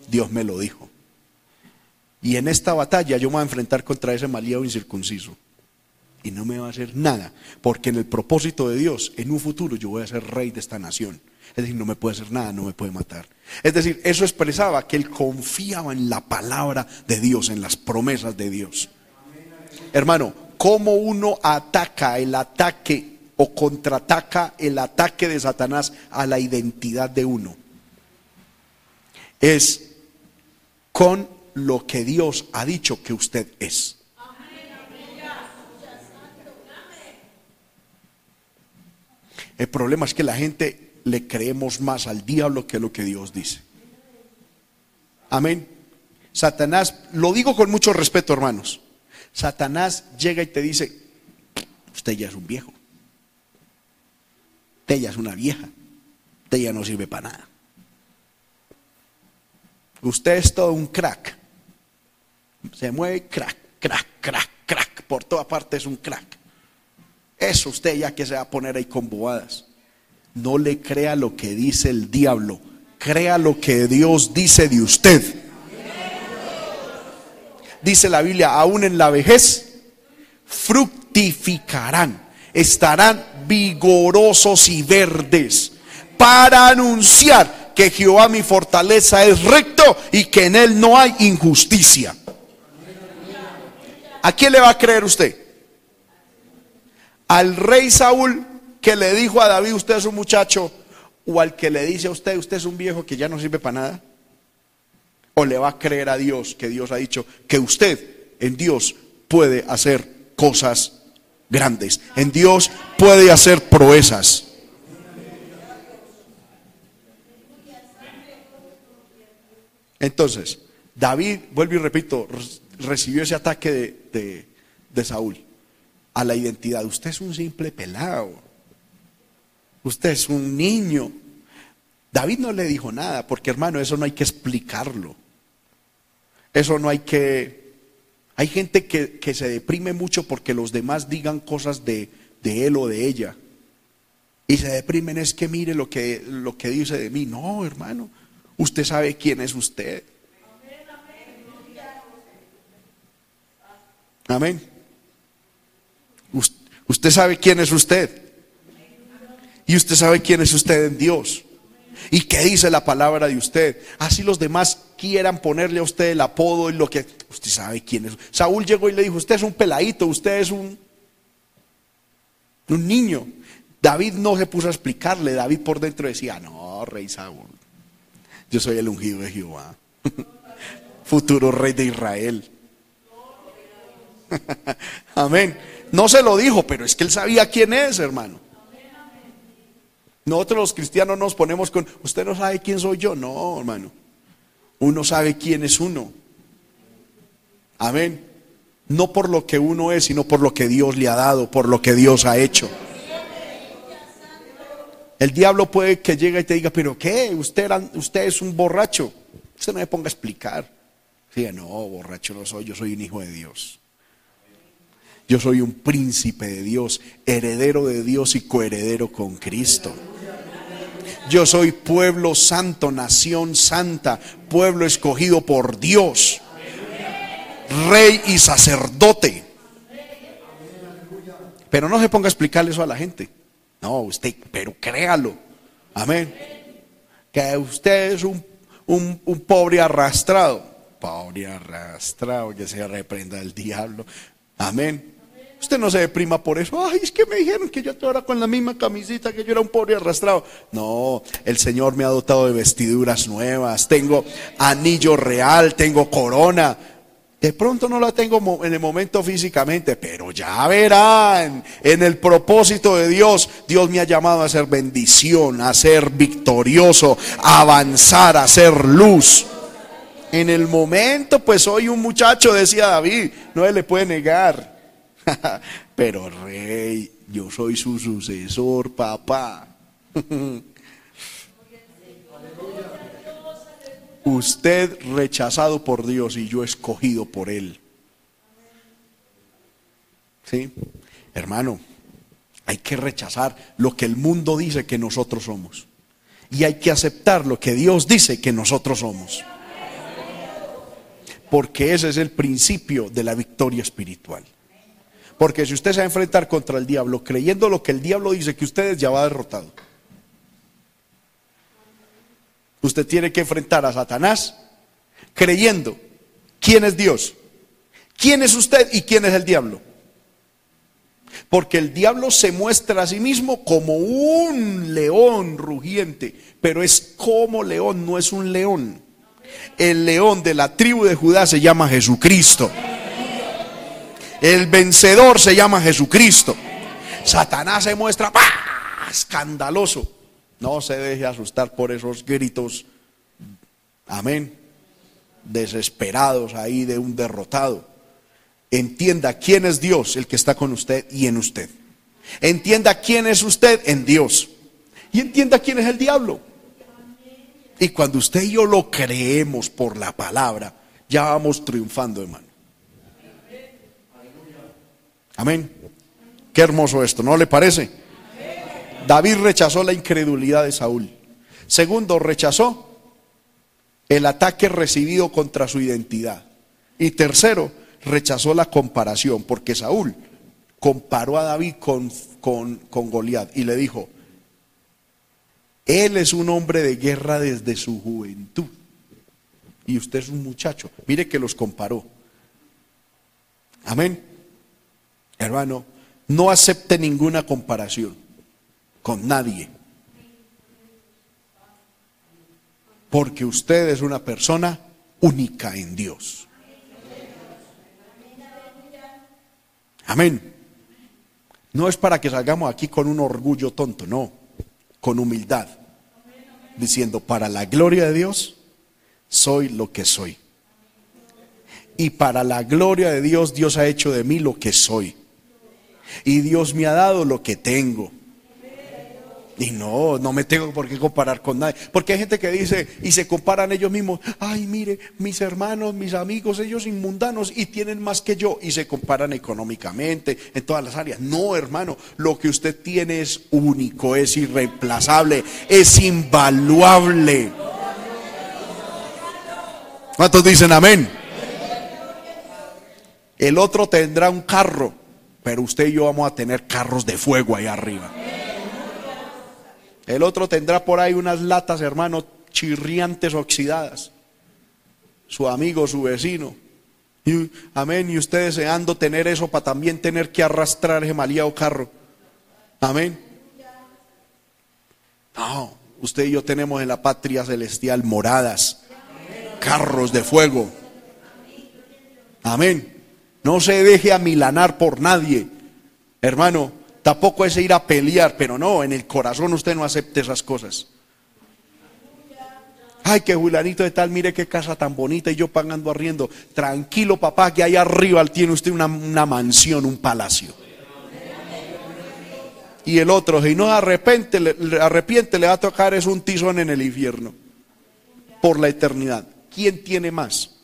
Dios me lo dijo. Y en esta batalla yo me voy a enfrentar contra ese malío incircunciso. Y no me va a hacer nada. Porque en el propósito de Dios, en un futuro yo voy a ser rey de esta nación. Es decir, no me puede hacer nada, no me puede matar. Es decir, eso expresaba que él confiaba en la palabra de Dios, en las promesas de Dios. Hermano, ¿cómo uno ataca el ataque o contraataca el ataque de Satanás a la identidad de uno? Es con lo que Dios ha dicho que usted es. El problema es que la gente le creemos más al diablo que lo que Dios dice. Amén. Satanás, lo digo con mucho respeto, hermanos. Satanás llega y te dice, usted ya es un viejo. Usted ya es una vieja. Usted ya no sirve para nada. Usted es todo un crack. Se mueve crack, crack, crack, crack. Por toda parte es un crack. Eso usted ya que se va a poner ahí con bobadas. No le crea lo que dice el diablo. Crea lo que Dios dice de usted. Dice la Biblia, aún en la vejez, fructificarán. Estarán vigorosos y verdes para anunciar que Jehová mi fortaleza es recto y que en él no hay injusticia. ¿A quién le va a creer usted? ¿Al rey Saúl que le dijo a David, usted es un muchacho? ¿O al que le dice a usted, usted es un viejo que ya no sirve para nada? ¿O le va a creer a Dios que Dios ha dicho que usted en Dios puede hacer cosas grandes? En Dios puede hacer proezas. Entonces, David, vuelvo y repito, recibió ese ataque de, de, Saúl a la identidad. Usted es un simple pelado. Usted es un niño. David no le dijo nada, porque hermano, eso no hay que explicarlo. Eso no hay que... Hay gente que, que se deprime mucho porque los demás digan cosas de, de, él o de ella. Y se deprimen es que mire lo que, lo que dice de mí. No, hermano, usted sabe quién es usted. Amén. Usted sabe quién es usted. Y usted sabe quién es usted en Dios. ¿Y qué dice la palabra de usted? Así los demás quieran ponerle a usted el apodo y lo que... Usted sabe quién es. Saúl llegó y le dijo, usted es un peladito, usted es un, un niño. David no se puso a explicarle. David por dentro decía, no, rey Saúl, yo soy el ungido de Jehová. Futuro rey de Israel. Amén. No se lo dijo, pero es que él sabía quién es, hermano. Nosotros los cristianos nos ponemos con, usted no sabe quién soy yo. No, hermano. Uno sabe quién es uno. Amén. No por lo que uno es, sino por lo que Dios le ha dado, por lo que Dios ha hecho. El diablo puede que llegue y te diga, pero ¿qué? Usted, usted es un borracho. Usted no me ponga a explicar. Diga, no, borracho no soy, yo soy un hijo de Dios. Yo soy un príncipe de Dios, heredero de Dios y coheredero con Cristo. Yo soy pueblo santo, nación santa, pueblo escogido por Dios, rey y sacerdote. Pero no se ponga a explicarle eso a la gente. No, usted, pero créalo. Amén. Que usted es un, un pobre arrastrado. Pobre arrastrado, que se reprenda el diablo. Amén. Usted no se deprima por eso. Ay, es que me dijeron que yo ahora con la misma camisita que yo era un pobre arrastrado. No, el Señor me ha dotado de vestiduras nuevas. Tengo anillo real, tengo corona. De pronto no la tengo en el momento físicamente, pero ya verán, en el propósito de Dios, Dios me ha llamado a ser bendición, a ser victorioso, a avanzar, a ser luz. En el momento, pues soy un muchacho, decía David, no se le puede negar. Pero rey, yo soy su sucesor, papá. Usted rechazado por Dios y yo escogido por Él. ¿Sí? Hermano, hay que rechazar lo que el mundo dice que nosotros somos. Y hay que aceptar lo que Dios dice que nosotros somos. Porque ese es el principio de la victoria espiritual. Porque si usted se va a enfrentar contra el diablo creyendo lo que el diablo dice que usted ya va derrotado. Usted tiene que enfrentar a Satanás creyendo quién es Dios, quién es usted y quién es el diablo. Porque el diablo se muestra a sí mismo como un león rugiente, pero es como león, no es un león. El león de la tribu de Judá se llama Jesucristo. El vencedor se llama Jesucristo. Satanás se muestra escandaloso. No se deje asustar por esos gritos. Amén. Desesperados ahí de un derrotado. Entienda quién es Dios, el que está con usted y en usted. Entienda quién es usted en Dios. Y entienda quién es el diablo. Y cuando usted y yo lo creemos por la palabra, ya vamos triunfando, hermano. Amén. Qué hermoso esto, ¿no le parece? David rechazó la incredulidad de Saúl. Segundo, rechazó el ataque recibido contra su identidad. Y tercero, rechazó la comparación, porque Saúl comparó a David con, con, con Goliat y le dijo, él es un hombre de guerra desde su juventud. Y usted es un muchacho. Mire que los comparó. Amén. Hermano, no acepte ninguna comparación con nadie. Porque usted es una persona única en Dios. Amén. No es para que salgamos aquí con un orgullo tonto, no, con humildad diciendo, para la gloria de Dios, soy lo que soy. Y para la gloria de Dios, Dios ha hecho de mí lo que soy. Y Dios me ha dado lo que tengo. Y no, no me tengo por qué comparar con nadie. Porque hay gente que dice y se comparan ellos mismos. Ay, mire, mis hermanos, mis amigos, ellos inmundanos y tienen más que yo. Y se comparan económicamente, en todas las áreas. No, hermano, lo que usted tiene es único, es irreemplazable, es invaluable. ¿Cuántos dicen amén? El otro tendrá un carro, pero usted y yo vamos a tener carros de fuego ahí arriba. El otro tendrá por ahí unas latas, hermano, chirriantes oxidadas. Su amigo, su vecino. Y, amén. Y usted deseando tener eso para también tener que arrastrar ese maliado carro. Amén. No, usted y yo tenemos en la patria celestial moradas, carros de fuego. Amén. No se deje amilanar por nadie. Hermano, Tampoco es ir a pelear, pero no, en el corazón usted no acepte esas cosas. Ay, que Julianito de tal, mire qué casa tan bonita y yo pagando arriendo. Tranquilo, papá, que ahí arriba tiene usted una, una mansión, un palacio. Y el otro, si no arrepiente, le, arrepiente, le va a tocar es un tizón en el infierno. Por la eternidad. ¿Quién tiene más?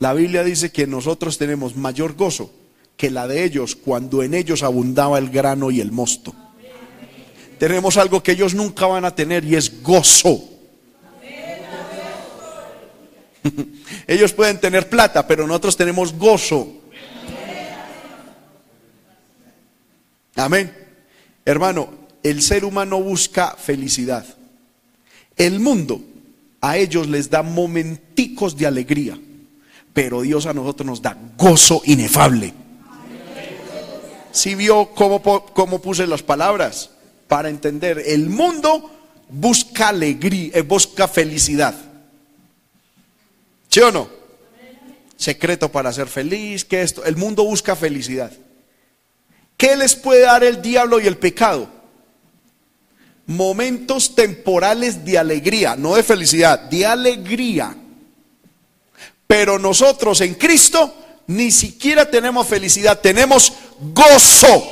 La Biblia dice que nosotros tenemos mayor gozo que la de ellos cuando en ellos abundaba el grano y el mosto. Tenemos algo que ellos nunca van a tener y es gozo. ellos pueden tener plata, pero nosotros tenemos gozo. Amén. Hermano, el ser humano busca felicidad. El mundo a ellos les da momenticos de alegría, pero Dios a nosotros nos da gozo inefable. Si vio cómo, cómo, puse las palabras para entender. El mundo busca alegría, eh, busca felicidad. ¿Sí o no? Secreto para ser feliz, que esto. El mundo busca felicidad. ¿Qué les puede dar el diablo y el pecado? Momentos temporales de alegría, no de felicidad, de alegría. Pero nosotros en Cristo ni siquiera tenemos felicidad, tenemos gozo.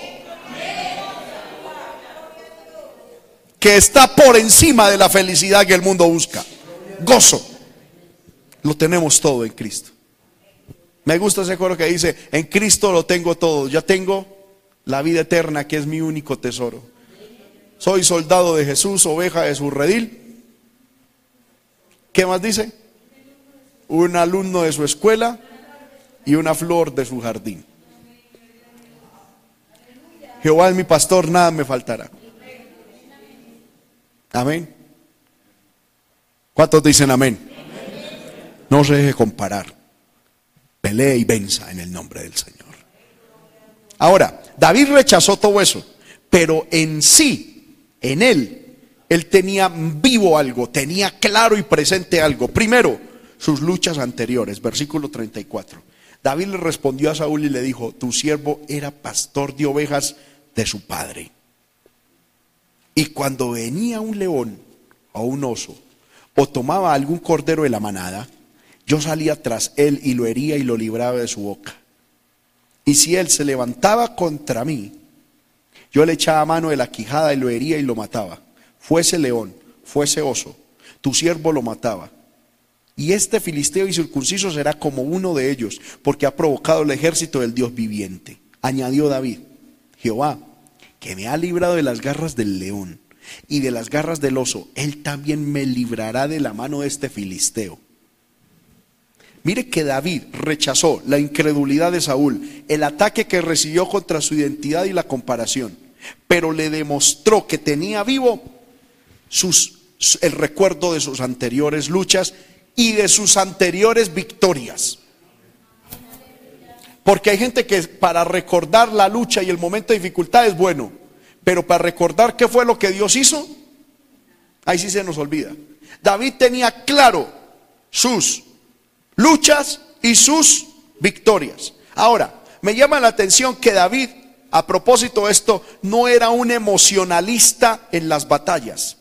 Que está por encima de la felicidad que el mundo busca. Gozo. Lo tenemos todo en Cristo. Me gusta ese coro que dice, en Cristo lo tengo todo. Ya tengo la vida eterna que es mi único tesoro. Soy soldado de Jesús, oveja de su redil. ¿Qué más dice? Un alumno de su escuela y una flor de su jardín. Jehová es mi pastor, nada me faltará. Amén. ¿Cuántos dicen amén? No se deje comparar. Pelee y venza en el nombre del Señor. Ahora, David rechazó todo eso, pero en sí, en él, él tenía vivo algo, tenía claro y presente algo. Primero, sus luchas anteriores, versículo 34. David le respondió a Saúl y le dijo, tu siervo era pastor de ovejas de su padre. Y cuando venía un león o un oso o tomaba algún cordero de la manada, yo salía tras él y lo hería y lo libraba de su boca. Y si él se levantaba contra mí, yo le echaba mano de la quijada y lo hería y lo mataba. Fuese león, fuese oso, tu siervo lo mataba. Y este filisteo incircunciso será como uno de ellos, porque ha provocado el ejército del Dios viviente. Añadió David, Jehová, que me ha librado de las garras del león y de las garras del oso, él también me librará de la mano de este filisteo. Mire que David rechazó la incredulidad de Saúl, el ataque que recibió contra su identidad y la comparación, pero le demostró que tenía vivo el recuerdo de sus anteriores luchas y de sus anteriores victorias. Porque hay gente que para recordar la lucha y el momento de dificultad es bueno, pero para recordar qué fue lo que Dios hizo, ahí sí se nos olvida. David tenía claro sus luchas y sus victorias. Ahora, me llama la atención que David, a propósito de esto, no era un emocionalista en las batallas.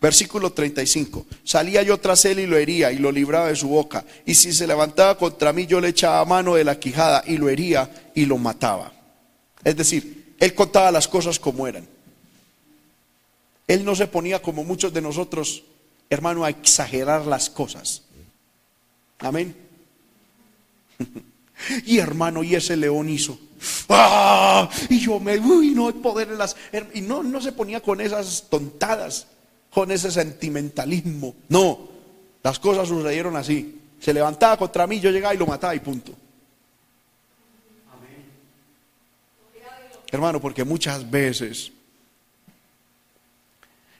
Versículo 35. Salía yo tras él y lo hería y lo libraba de su boca. Y si se levantaba contra mí, yo le echaba mano de la quijada y lo hería y lo mataba. Es decir, él contaba las cosas como eran. Él no se ponía como muchos de nosotros, hermano, a exagerar las cosas. Amén. Y hermano, y ese león hizo. ¡Ah! Y yo me, uy, no hay poder en las. Y no, no se ponía con esas tontadas, con ese sentimentalismo. No, las cosas sucedieron así. Se levantaba contra mí, yo llegaba y lo mataba y punto. Hermano, porque muchas veces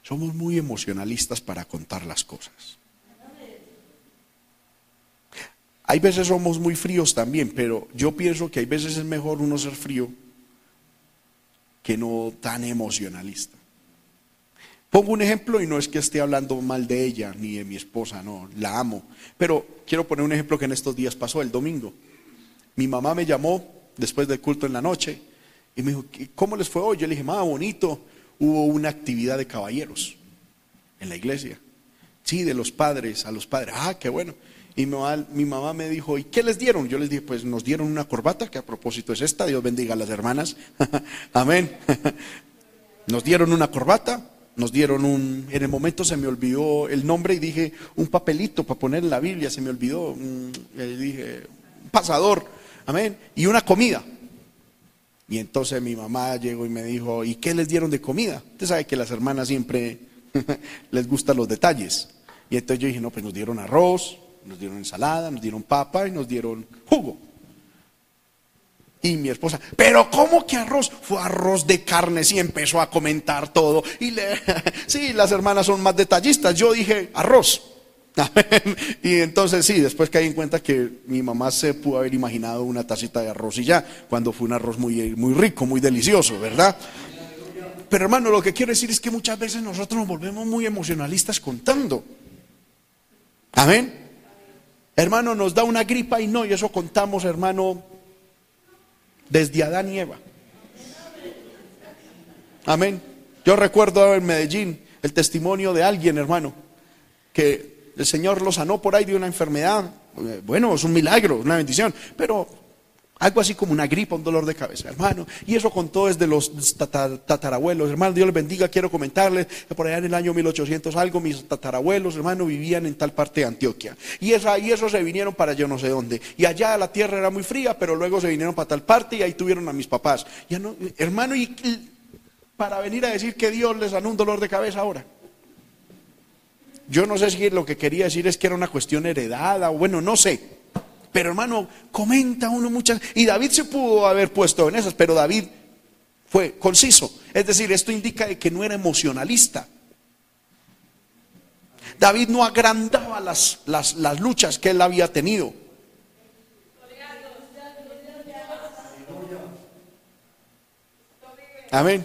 somos muy emocionalistas para contar las cosas. Hay veces somos muy fríos también, pero yo pienso que hay veces es mejor uno ser frío que no tan emocionalista. Pongo un ejemplo y no es que esté hablando mal de ella ni de mi esposa, no, la amo. Pero quiero poner un ejemplo que en estos días pasó, el domingo. Mi mamá me llamó después del culto en la noche y me dijo, ¿cómo les fue hoy? Yo le dije, mamá, bonito, hubo una actividad de caballeros en la iglesia. Sí, de los padres a los padres. Ah, qué bueno. Y mi mamá, me dijo, ¿y qué les dieron? Yo les dije, pues nos dieron una corbata, que a propósito es esta, Dios bendiga a las hermanas. Amén. nos dieron una corbata, nos dieron un, en el momento se me olvidó el nombre y dije, un papelito para poner en la Biblia, se me olvidó, dije, un pasador, amén, y una comida. Y entonces mi mamá llegó y me dijo, ¿y qué les dieron de comida? Usted sabe que las hermanas siempre les gustan los detalles. Y entonces yo dije, no, pues nos dieron arroz, nos dieron ensalada, nos dieron papa y nos dieron jugo. Y mi esposa, pero ¿cómo que arroz? Fue arroz de carnes y empezó a comentar todo. Y le, sí, las hermanas son más detallistas. Yo dije arroz. y entonces sí, después caí en cuenta que mi mamá se pudo haber imaginado una tacita de arroz y ya, cuando fue un arroz muy, muy rico, muy delicioso, ¿verdad? Pero hermano, lo que quiero decir es que muchas veces nosotros nos volvemos muy emocionalistas contando. Amén. Hermano, nos da una gripa y no, y eso contamos, hermano, desde Adán y Eva. Amén. Yo recuerdo en Medellín el testimonio de alguien, hermano, que el Señor lo sanó por ahí de una enfermedad. Bueno, es un milagro, una bendición, pero algo así como una gripa, un dolor de cabeza, hermano. Y eso contó desde los tatarabuelos. Hermano, Dios les bendiga. Quiero comentarles que por allá en el año 1800 algo, mis tatarabuelos, hermano, vivían en tal parte de Antioquia. Y, esa, y eso se vinieron para yo no sé dónde. Y allá la tierra era muy fría, pero luego se vinieron para tal parte y ahí tuvieron a mis papás. Ya no, hermano, y, para venir a decir que Dios les sanó un dolor de cabeza ahora. Yo no sé si lo que quería decir es que era una cuestión heredada, o bueno, no sé. Pero hermano, comenta uno muchas... Y David se pudo haber puesto en esas, pero David fue conciso. Es decir, esto indica que no era emocionalista. David no agrandaba las, las, las luchas que él había tenido. Amén.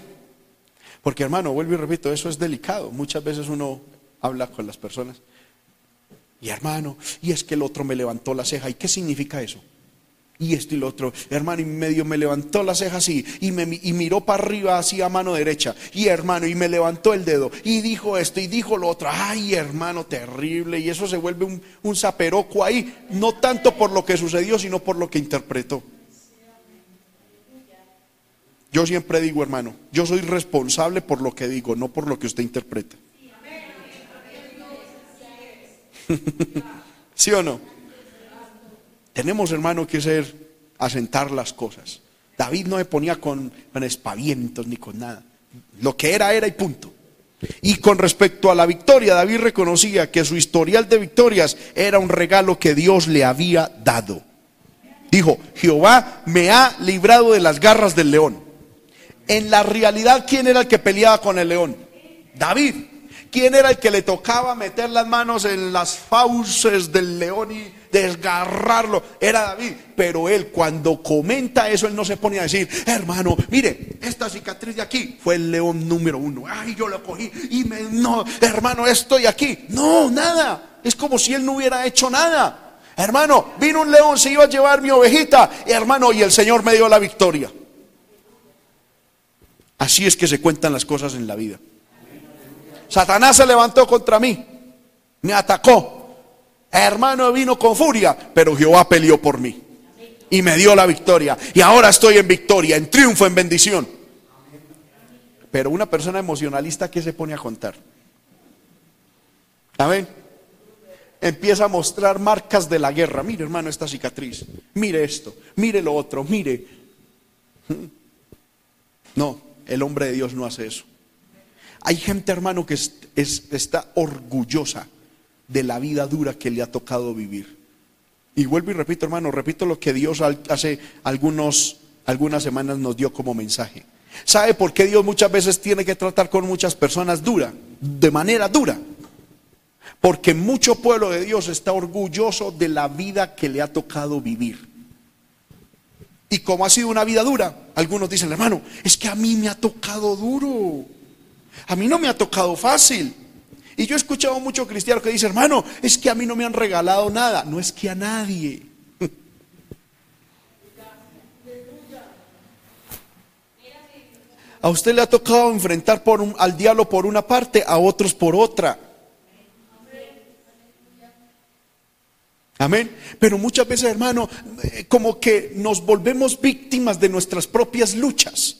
Porque hermano, vuelvo y repito, eso es delicado. Muchas veces uno habla con las personas y hermano, y es que el otro me levantó la ceja. ¿Y qué significa eso? Y esto y lo otro, hermano, y medio me levantó la ceja así, y, me, y miró para arriba así a mano derecha, y hermano, y me levantó el dedo, y dijo esto, y dijo lo otro, ay hermano, terrible, y eso se vuelve un, un zaperoco ahí, no tanto por lo que sucedió, sino por lo que interpretó. Yo siempre digo, hermano, yo soy responsable por lo que digo, no por lo que usted interpreta. ¿Sí o no? Tenemos, hermano, que ser, asentar las cosas. David no se ponía con, con espavientos ni con nada. Lo que era, era y punto. Y con respecto a la victoria, David reconocía que su historial de victorias era un regalo que Dios le había dado. Dijo, Jehová me ha librado de las garras del león. En la realidad, ¿quién era el que peleaba con el león? David. ¿Quién era el que le tocaba meter las manos en las fauces del león y desgarrarlo? Era David. Pero él cuando comenta eso, él no se pone a decir, hermano, mire, esta cicatriz de aquí fue el león número uno. Ay, yo lo cogí y me, no, hermano, estoy aquí. No, nada. Es como si él no hubiera hecho nada. Hermano, vino un león, se iba a llevar mi ovejita. Hermano, y el Señor me dio la victoria. Así es que se cuentan las cosas en la vida. Satanás se levantó contra mí, me atacó. Hermano vino con furia, pero Jehová peleó por mí y me dio la victoria. Y ahora estoy en victoria, en triunfo, en bendición. Pero una persona emocionalista, ¿qué se pone a contar? Amén. Empieza a mostrar marcas de la guerra. Mire, hermano, esta cicatriz. Mire esto. Mire lo otro. Mire. No, el hombre de Dios no hace eso. Hay gente, hermano, que está orgullosa de la vida dura que le ha tocado vivir. Y vuelvo y repito, hermano, repito lo que Dios hace algunos, algunas semanas nos dio como mensaje. ¿Sabe por qué Dios muchas veces tiene que tratar con muchas personas dura, de manera dura? Porque mucho pueblo de Dios está orgulloso de la vida que le ha tocado vivir. Y como ha sido una vida dura, algunos dicen, hermano, es que a mí me ha tocado duro. A mí no me ha tocado fácil. Y yo he escuchado mucho cristiano que dice, hermano, es que a mí no me han regalado nada. No es que a nadie. A usted le ha tocado enfrentar por al diablo por una parte, a otros por otra. Amén. Pero muchas veces, hermano, eh, como que nos volvemos víctimas de nuestras propias luchas.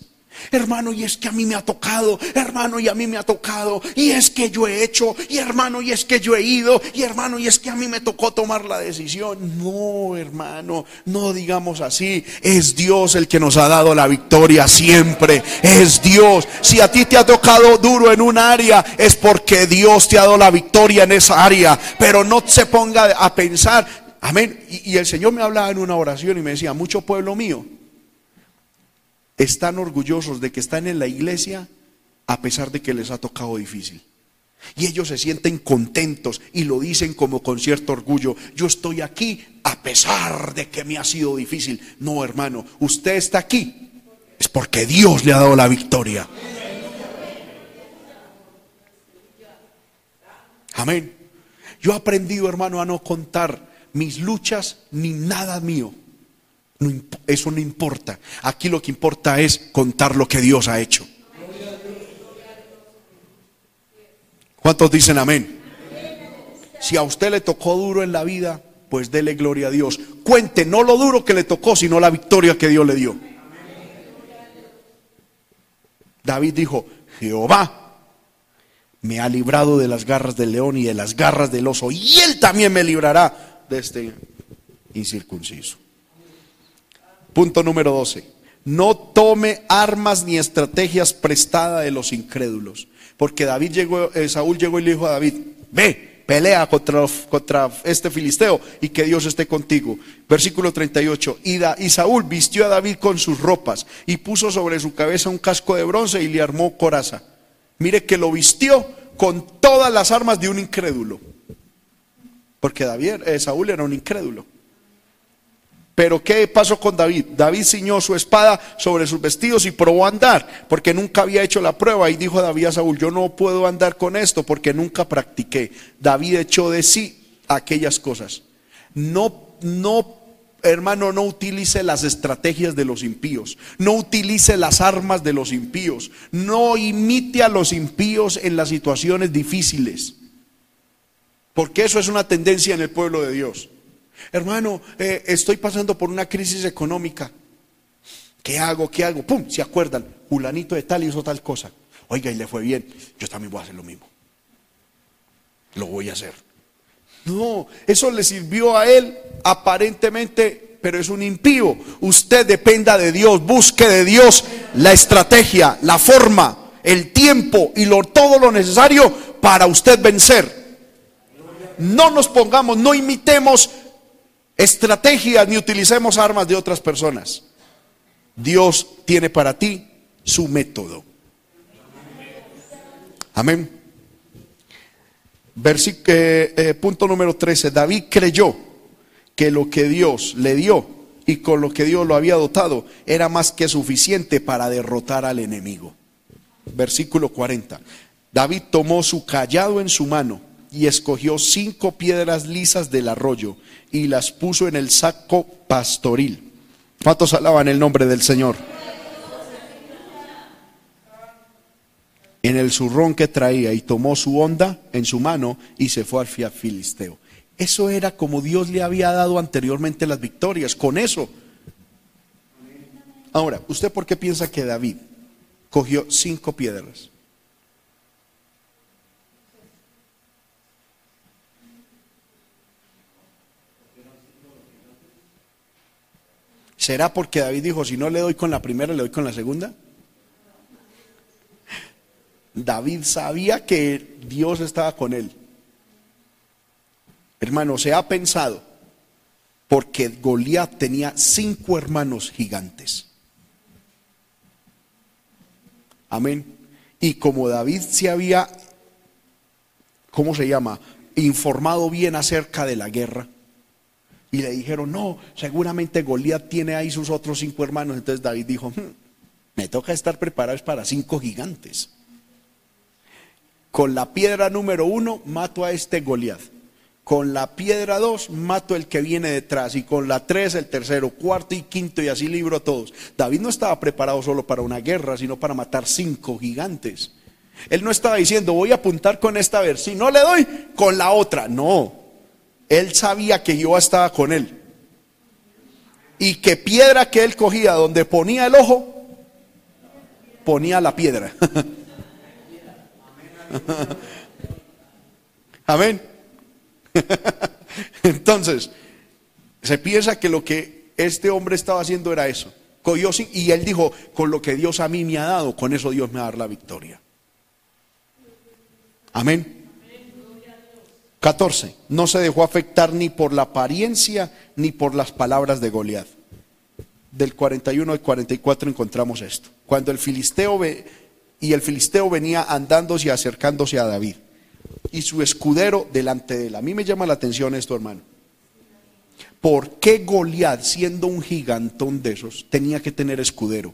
Hermano, y es que a mí me ha tocado, hermano, y a mí me ha tocado, y es que yo he hecho, y hermano, y es que yo he ido, y hermano, y es que a mí me tocó tomar la decisión. No, hermano, no digamos así. Es Dios el que nos ha dado la victoria siempre. Es Dios. Si a ti te ha tocado duro en un área, es porque Dios te ha dado la victoria en esa área. Pero no se ponga a pensar, amén. Y, y el Señor me hablaba en una oración y me decía, mucho pueblo mío están orgullosos de que están en la iglesia a pesar de que les ha tocado difícil. Y ellos se sienten contentos y lo dicen como con cierto orgullo. Yo estoy aquí a pesar de que me ha sido difícil. No, hermano, usted está aquí. Es porque Dios le ha dado la victoria. Amén. Yo he aprendido, hermano, a no contar mis luchas ni nada mío eso no importa. Aquí lo que importa es contar lo que Dios ha hecho. ¿Cuántos dicen amén? Si a usted le tocó duro en la vida, pues dele gloria a Dios. Cuente no lo duro que le tocó, sino la victoria que Dios le dio. David dijo, Jehová me ha librado de las garras del león y de las garras del oso, y él también me librará de este incircunciso. Punto número 12. No tome armas ni estrategias prestadas de los incrédulos. Porque David llegó, eh, Saúl llegó y le dijo a David, ve, pelea contra, contra, este filisteo y que Dios esté contigo. Versículo 38. Y, y, Saúl vistió a David con sus ropas y puso sobre su cabeza un casco de bronce y le armó coraza. Mire que lo vistió con todas las armas de un incrédulo. Porque David, eh, Saúl era un incrédulo. Pero ¿qué pasó con David? David ciñó su espada sobre sus vestidos y probó a andar, porque nunca había hecho la prueba. Y dijo David a Saúl, yo no puedo andar con esto porque nunca practiqué. David echó de sí aquellas cosas. No, no, hermano, no utilice las estrategias de los impíos. No utilice las armas de los impíos. No imite a los impíos en las situaciones difíciles. Porque eso es una tendencia en el pueblo de Dios. Hermano, eh, estoy pasando por una crisis económica. ¿Qué hago? ¿Qué hago? ¡Pum! Se acuerdan. Julanito de tal hizo tal cosa. Oiga, y le fue bien. Yo también voy a hacer lo mismo. Lo voy a hacer. No, eso le sirvió a él aparentemente, pero es un impío. Usted dependa de Dios, busque de Dios la estrategia, la forma, el tiempo y lo, todo lo necesario para usted vencer. No nos pongamos, no imitemos estrategias ni utilicemos armas de otras personas. Dios tiene para ti su método. Amén. Eh, eh, punto número 13. David creyó que lo que Dios le dio y con lo que Dios lo había dotado era más que suficiente para derrotar al enemigo. Versículo 40. David tomó su callado en su mano y escogió cinco piedras lisas del arroyo y las puso en el saco pastoril. ¿Cuántos alaban el nombre del Señor? En el zurrón que traía y tomó su onda en su mano y se fue al filisteo. Eso era como Dios le había dado anteriormente las victorias, con eso. Ahora, ¿usted por qué piensa que David cogió cinco piedras? ¿Será porque David dijo, si no le doy con la primera, le doy con la segunda? David sabía que Dios estaba con él. Hermano, se ha pensado, porque Goliat tenía cinco hermanos gigantes. Amén. Y como David se había, ¿cómo se llama? Informado bien acerca de la guerra, y le dijeron, no, seguramente Goliat tiene ahí sus otros cinco hermanos. Entonces David dijo, hmm, me toca estar preparados para cinco gigantes. Con la piedra número uno mato a este Goliat. Con la piedra dos mato el que viene detrás. Y con la tres el tercero, cuarto y quinto y así libro a todos. David no estaba preparado solo para una guerra, sino para matar cinco gigantes. Él no estaba diciendo, voy a apuntar con esta ver, si no le doy, con la otra. No, él sabía que Jehová estaba con él. Y que piedra que él cogía donde ponía el ojo, ponía la piedra. Amén. Entonces, se piensa que lo que este hombre estaba haciendo era eso. Y él dijo, con lo que Dios a mí me ha dado, con eso Dios me va a dar la victoria. Amén. 14. No se dejó afectar ni por la apariencia ni por las palabras de Goliat. Del 41 al 44 encontramos esto. Cuando el filisteo ve, y el filisteo venía andándose y acercándose a David y su escudero delante de él. A mí me llama la atención esto, hermano. ¿Por qué Goliat, siendo un gigantón de esos, tenía que tener escudero?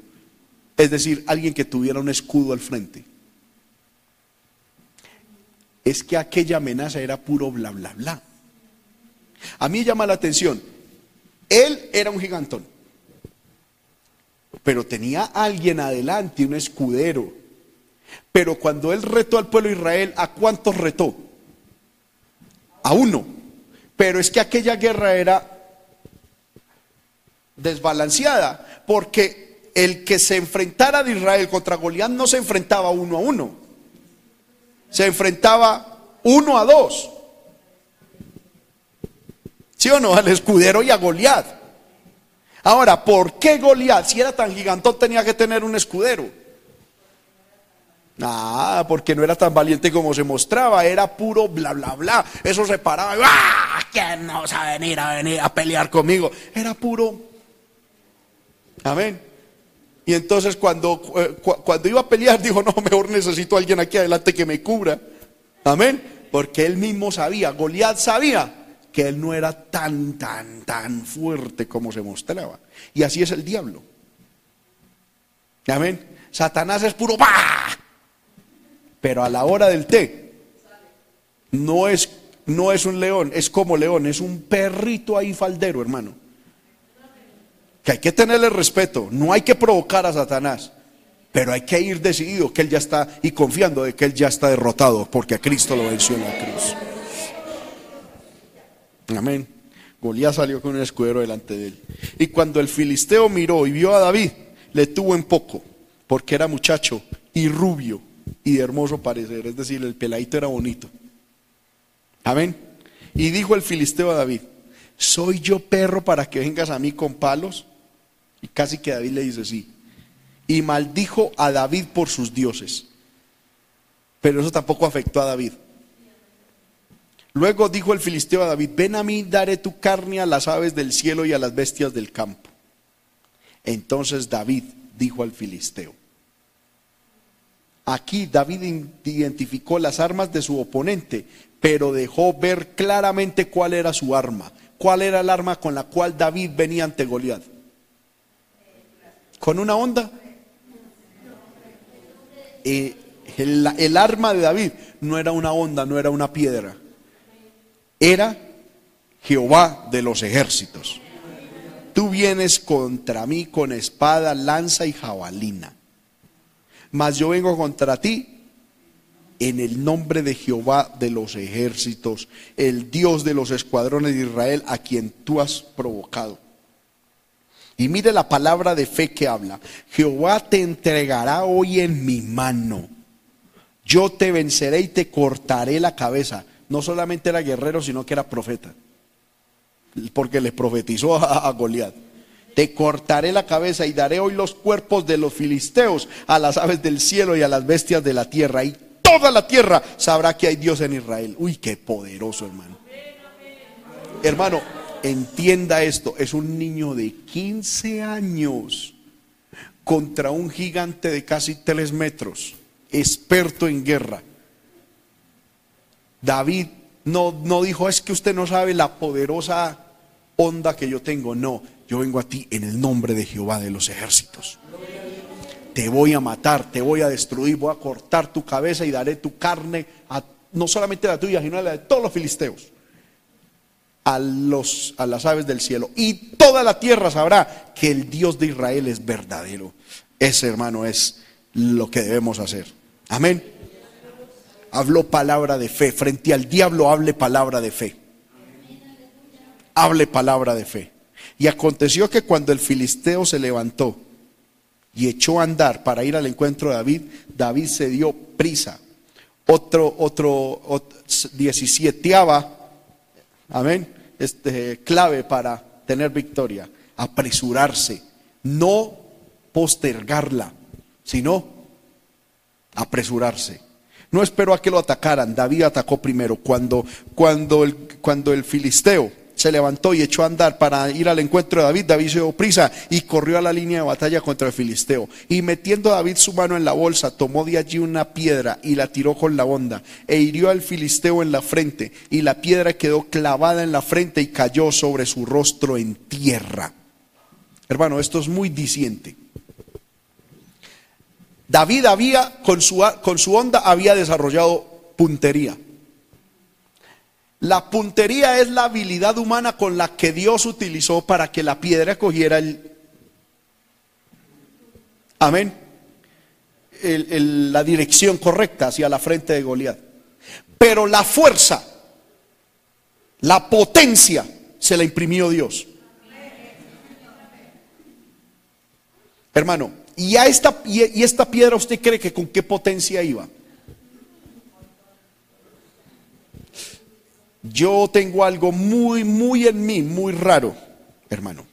Es decir, alguien que tuviera un escudo al frente es que aquella amenaza era puro bla, bla, bla. A mí llama la atención, él era un gigantón, pero tenía alguien adelante, un escudero. Pero cuando él retó al pueblo de Israel, ¿a cuántos retó? A uno. Pero es que aquella guerra era desbalanceada, porque el que se enfrentara de Israel contra Goliat no se enfrentaba uno a uno se enfrentaba uno a dos. ¿Sí o no? Al escudero y a Goliat. Ahora, ¿por qué Goliat, si era tan gigantón, tenía que tener un escudero? Ah, porque no era tan valiente como se mostraba, era puro bla, bla, bla. Eso se paraba, ¡ah! ¿Quién no sabe venir a venir a pelear conmigo? Era puro. Amén. Y entonces cuando, eh, cuando iba a pelear dijo, no, mejor necesito a alguien aquí adelante que me cubra. Amén. Porque él mismo sabía, Goliat sabía que él no era tan, tan, tan fuerte como se mostraba. Y así es el diablo. Amén. Satanás es puro ¡bah! Pero a la hora del té, no es, no es un león, es como león, es un perrito ahí faldero, hermano que hay que tenerle respeto, no hay que provocar a Satanás, pero hay que ir decidido que Él ya está y confiando de que Él ya está derrotado, porque a Cristo lo venció en la cruz. Amén. Goliat salió con un escudero delante de él. Y cuando el filisteo miró y vio a David, le tuvo en poco, porque era muchacho y rubio y de hermoso parecer, es decir, el peladito era bonito. Amén. Y dijo el filisteo a David, ¿soy yo perro para que vengas a mí con palos? Y casi que David le dice sí. Y maldijo a David por sus dioses. Pero eso tampoco afectó a David. Luego dijo el filisteo a David, ven a mí, daré tu carne a las aves del cielo y a las bestias del campo. Entonces David dijo al filisteo, aquí David identificó las armas de su oponente, pero dejó ver claramente cuál era su arma, cuál era el arma con la cual David venía ante Goliat. ¿Con una onda? Eh, el, el arma de David no era una onda, no era una piedra era Jehová de los ejércitos. Tú vienes contra mí con espada, lanza y jabalina. Mas yo vengo contra ti en el nombre de Jehová de los ejércitos, el Dios de los escuadrones de Israel, a quien tú has provocado. Y mire la palabra de fe que habla. Jehová te entregará hoy en mi mano. Yo te venceré y te cortaré la cabeza no solamente era guerrero, sino que era profeta. Porque le profetizó a, Goliat. Te cortaré la cabeza y daré hoy los cuerpos de los filisteos a las aves del cielo y a las bestias de la tierra. Y toda la tierra sabrá que hay Dios en Israel. Uy, qué poderoso, hermano. Hermano, entienda esto. Es un niño de 15 años contra un gigante de casi 3 metros, experto en guerra. David no, no dijo, es que usted no sabe la poderosa onda que yo tengo. No, yo vengo a ti en el nombre de Jehová de los ejércitos. Te voy a matar, te voy a destruir, voy a cortar tu cabeza y daré tu carne, a, no solamente la tuya, sino a la de todos los filisteos, a, los, a las aves del cielo. Y toda la tierra sabrá que el Dios de Israel es verdadero. Ese hermano es lo que debemos hacer. Amén habló palabra de fe. Frente al diablo hable palabra de fe. Hable palabra de fe. Y aconteció que cuando el filisteo se levantó y echó a andar para ir al encuentro de David, David se dio prisa. Otro, otro, diecisieteava, amén, este, clave para tener victoria. Apresurarse, no postergarla, sino apresurarse. No esperó a que lo atacaran. David atacó primero. Cuando, cuando, el, cuando el filisteo se levantó y echó a andar para ir al encuentro de David, David se dio prisa y corrió a la línea de batalla contra el filisteo. Y metiendo a David su mano en la bolsa, tomó de allí una piedra y la tiró con la onda e hirió al filisteo en la frente. Y la piedra quedó clavada en la frente y cayó sobre su rostro en tierra. Hermano, esto es muy diciente. David había, con su, con su onda, había desarrollado puntería. La puntería es la habilidad humana con la que Dios utilizó para que la piedra cogiera el... Amén. la dirección correcta hacia la frente de Goliat. Pero la fuerza, la potencia, se la imprimió Dios. Hermano, y, a esta, y esta piedra, ¿usted cree que con qué potencia iba? Yo tengo algo muy, muy en mí, muy raro, hermano.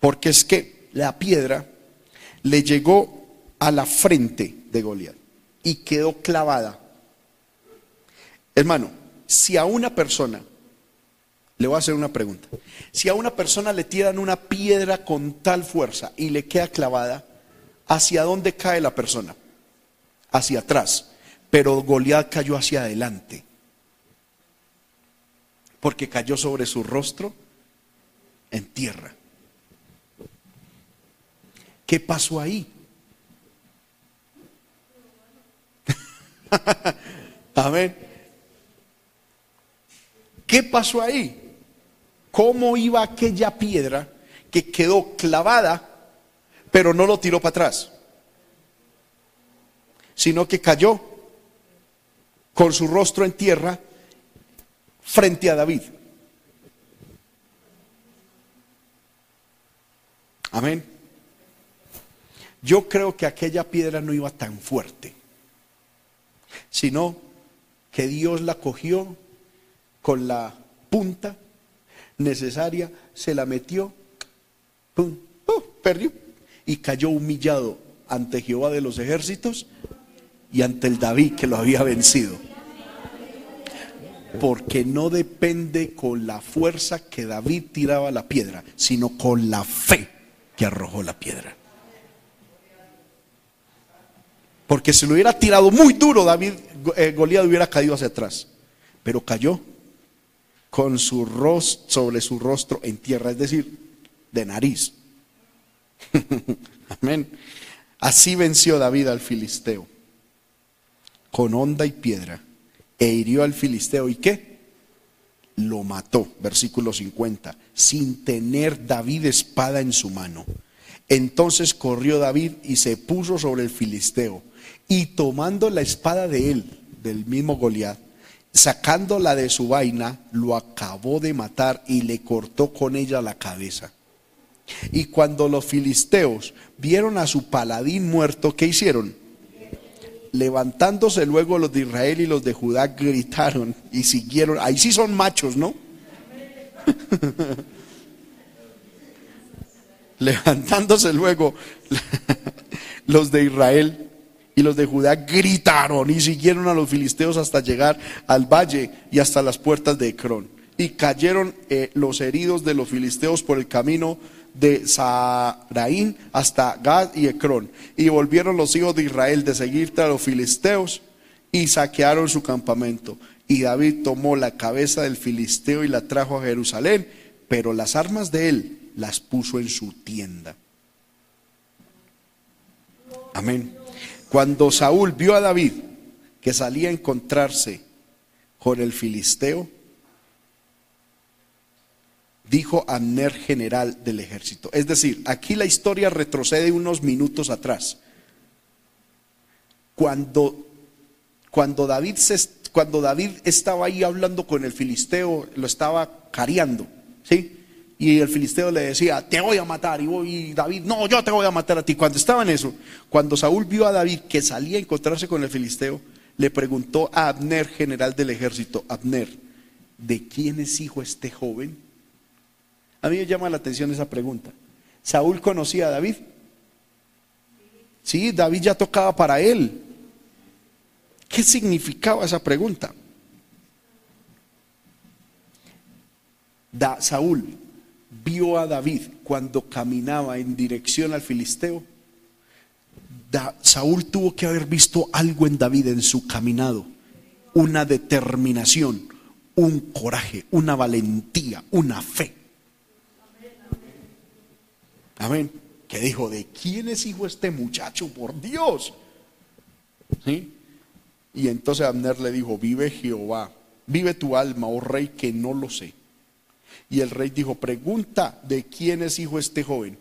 Porque es que la piedra le llegó a la frente de Goliat y quedó clavada. Hermano, si a una persona le voy a hacer una pregunta. Si a una persona le tiran una piedra con tal fuerza y le queda clavada, ¿hacia dónde cae la persona? Hacia atrás. Pero Goliat cayó hacia adelante. Porque cayó sobre su rostro en tierra. ¿Qué pasó ahí? Amén. ¿Qué pasó ahí? cómo iba aquella piedra que quedó clavada, pero no lo tiró para atrás, sino que cayó con su rostro en tierra frente a David. Amén. Yo creo que aquella piedra no iba tan fuerte, sino que Dios la cogió con la punta necesaria, se la metió, perdió y cayó humillado ante Jehová de los ejércitos y ante el David que lo había vencido. Porque no depende con la fuerza que David tiraba la piedra, sino con la fe que arrojó la piedra. Porque si lo hubiera tirado muy duro, David, eh, Goliat hubiera caído hacia atrás. Pero cayó con su rostro sobre su rostro en tierra, es decir, de nariz. Amén. Así venció David al filisteo con honda y piedra e hirió al filisteo y qué? Lo mató, versículo 50, sin tener David espada en su mano. Entonces corrió David y se puso sobre el filisteo y tomando la espada de él, del mismo Goliat, sacándola de su vaina, lo acabó de matar y le cortó con ella la cabeza. Y cuando los filisteos vieron a su paladín muerto, ¿qué hicieron? Levantándose luego los de Israel y los de Judá gritaron y siguieron. Ahí sí son machos, ¿no? Levantándose luego los de Israel y los de Judá gritaron y siguieron a los filisteos hasta llegar al valle y hasta las puertas de Ecrón. Y cayeron eh, los heridos de los filisteos por el camino de Saraín hasta Gad y Ecrón. Y volvieron los hijos de Israel de seguir a los filisteos y saquearon su campamento. Y David tomó la cabeza del filisteo y la trajo a Jerusalén, pero las armas de él las puso en su tienda. Amén. Cuando Saúl vio a David que salía a encontrarse con el filisteo, dijo Amner general del ejército. Es decir, aquí la historia retrocede unos minutos atrás. Cuando, cuando, David se, cuando David estaba ahí hablando con el filisteo, lo estaba cariando, ¿sí? Y el filisteo le decía, te voy a matar. Y, David, no, yo te voy a matar a ti. Cuando estaba en eso, cuando Saúl vio a David que salía a encontrarse con el filisteo, le preguntó a Abner, general del ejército, Abner, ¿de quién es hijo este joven? A mí me llama la atención esa pregunta. ¿Saúl conocía a David? Sí, David ya tocaba para él. ¿Qué significaba esa pregunta? Da, Saúl vio a David cuando caminaba en dirección al filisteo, Saúl tuvo que haber visto algo en David en su caminado, una determinación, un coraje, una valentía, una fe. Amén. Que dijo, ¿de quién es hijo este muchacho? Por Dios. ¿Sí? Y entonces Abner le dijo, vive Jehová, vive tu alma, oh rey, que no lo sé. Y el rey dijo, pregunta de quién es hijo este joven.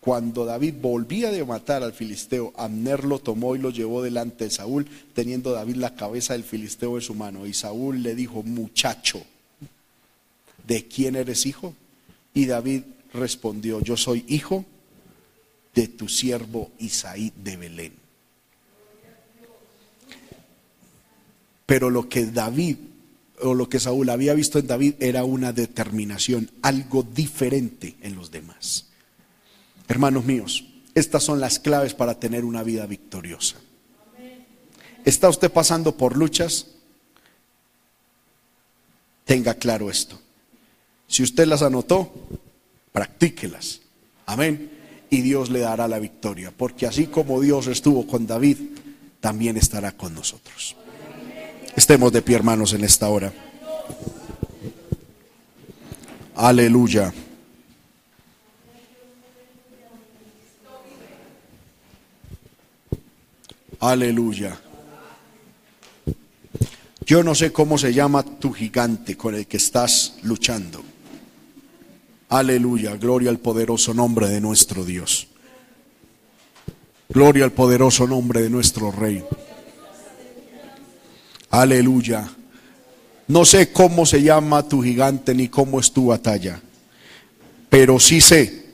Cuando David volvía de matar al filisteo, Abner lo tomó y lo llevó delante de Saúl, teniendo David la cabeza del filisteo en su mano. Y Saúl le dijo, muchacho, ¿de quién eres hijo? Y David respondió, yo soy hijo de tu siervo Isaí de Belén. Pero lo que David o lo que Saúl había visto en David era una determinación, algo diferente en los demás. Hermanos míos, estas son las claves para tener una vida victoriosa. ¿Está usted pasando por luchas? Tenga claro esto. Si usted las anotó, practíquelas. Amén. Y Dios le dará la victoria, porque así como Dios estuvo con David, también estará con nosotros. Estemos de pie, hermanos, en esta hora. Aleluya. Aleluya. Yo no sé cómo se llama tu gigante con el que estás luchando. Aleluya, gloria al poderoso nombre de nuestro Dios. Gloria al poderoso nombre de nuestro Rey. Aleluya. No sé cómo se llama tu gigante ni cómo es tu batalla, pero sí sé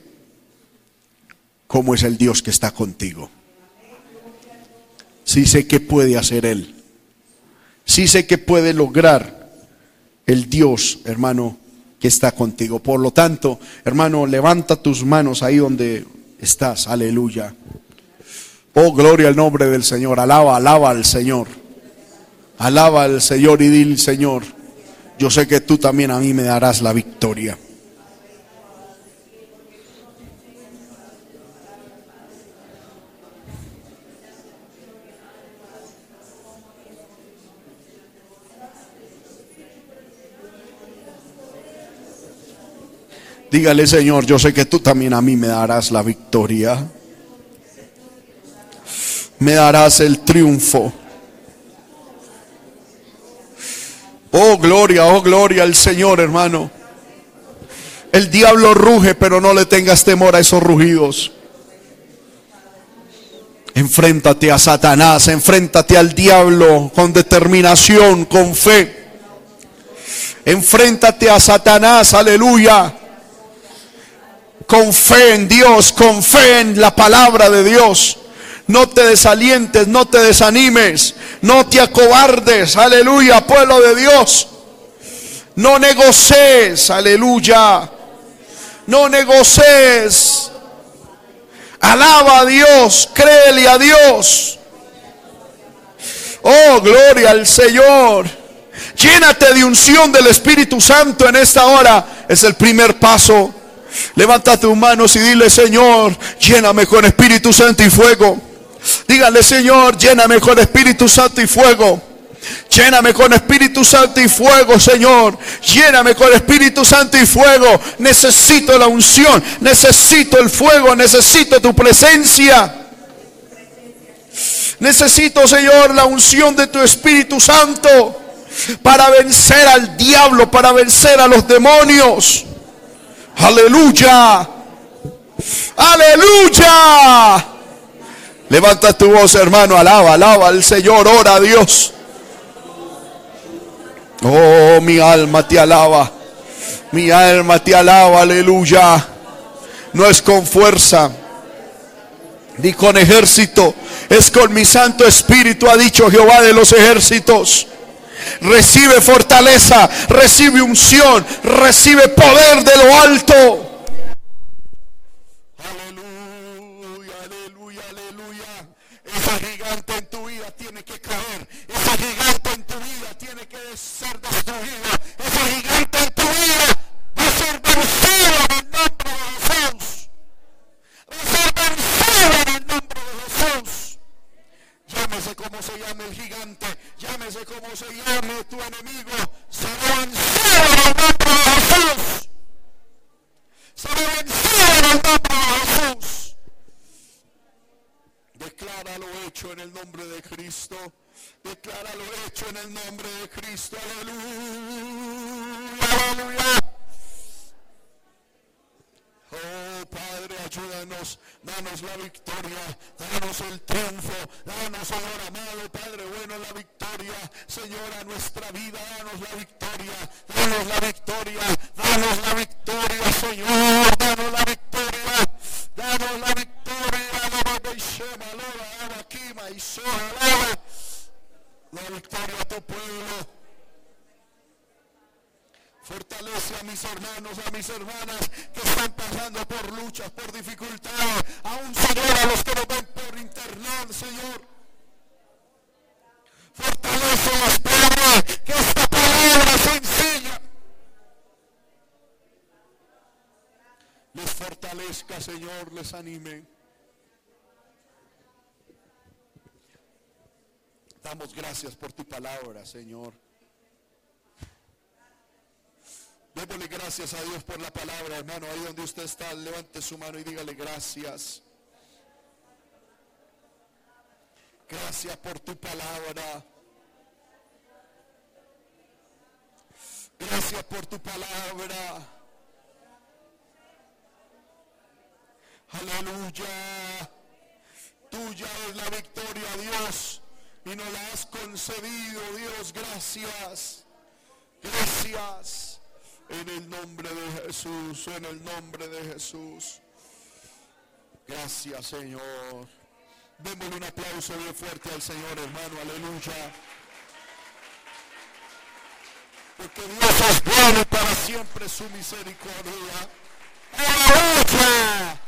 cómo es el Dios que está contigo. Sí sé que puede hacer Él. Sí sé que puede lograr el Dios, hermano, está contigo. Por lo tanto, hermano, levanta tus manos ahí donde estás. Aleluya. Oh, gloria al nombre del Señor. Alaba, alaba al Señor. Alaba al Señor y dile, Señor, yo sé que tú también a mí me darás la victoria. Dígale, Señor, yo sé que tú también a mí me darás la victoria. Me darás el triunfo. Oh, gloria, oh, gloria al Señor, hermano. El diablo ruge, pero no le tengas temor a esos rugidos. Enfréntate a Satanás, enfréntate al diablo con determinación, con fe. Enfréntate a Satanás, aleluya. Con fe en Dios, con fe en la palabra de Dios. No te desalientes, no te desanimes, no te acobardes, aleluya, pueblo de Dios. No negocies, aleluya. No negocies. Alaba a Dios, créele a Dios. Oh, gloria al Señor. Llénate de unción del Espíritu Santo en esta hora. Es el primer paso. Levanta tus manos y dile, Señor, lléname con Espíritu Santo y fuego. Dígale, Señor, lléname con Espíritu Santo y fuego. Lléname con Espíritu Santo y fuego, Señor. Lléname con Espíritu Santo y fuego. Necesito la unción, necesito el fuego, necesito tu presencia. Necesito, Señor, la unción de tu Espíritu Santo para vencer al diablo, para vencer a los demonios. Aleluya. Aleluya. Levanta tu voz, hermano, alaba, alaba al Señor, ora a Dios. Oh, mi alma te alaba. Mi alma te alaba, aleluya. No es con fuerza, ni con ejército, es con mi Santo Espíritu, ha dicho Jehová de los ejércitos. Recibe fortaleza, recibe unción, recibe poder de lo alto. Ese gigante en tu vida tiene que caer. Ese gigante en tu vida tiene que ser destruido. Ese gigante en se llame tu enemigo. Gracias por tu palabra, Señor. Démosle gracias a Dios por la palabra, hermano. Ahí donde usted está, levante su mano y dígale gracias. Gracias por tu palabra. Gracias por tu palabra. Aleluya. Tuya es la victoria, Dios y nos la has concedido, Dios. Gracias. Gracias. En el nombre de Jesús, en el nombre de Jesús. Gracias, Señor. Démosle un aplauso bien fuerte al Señor, hermano. Aleluya. Porque Dios es bueno para siempre su misericordia. ¡Aleluya!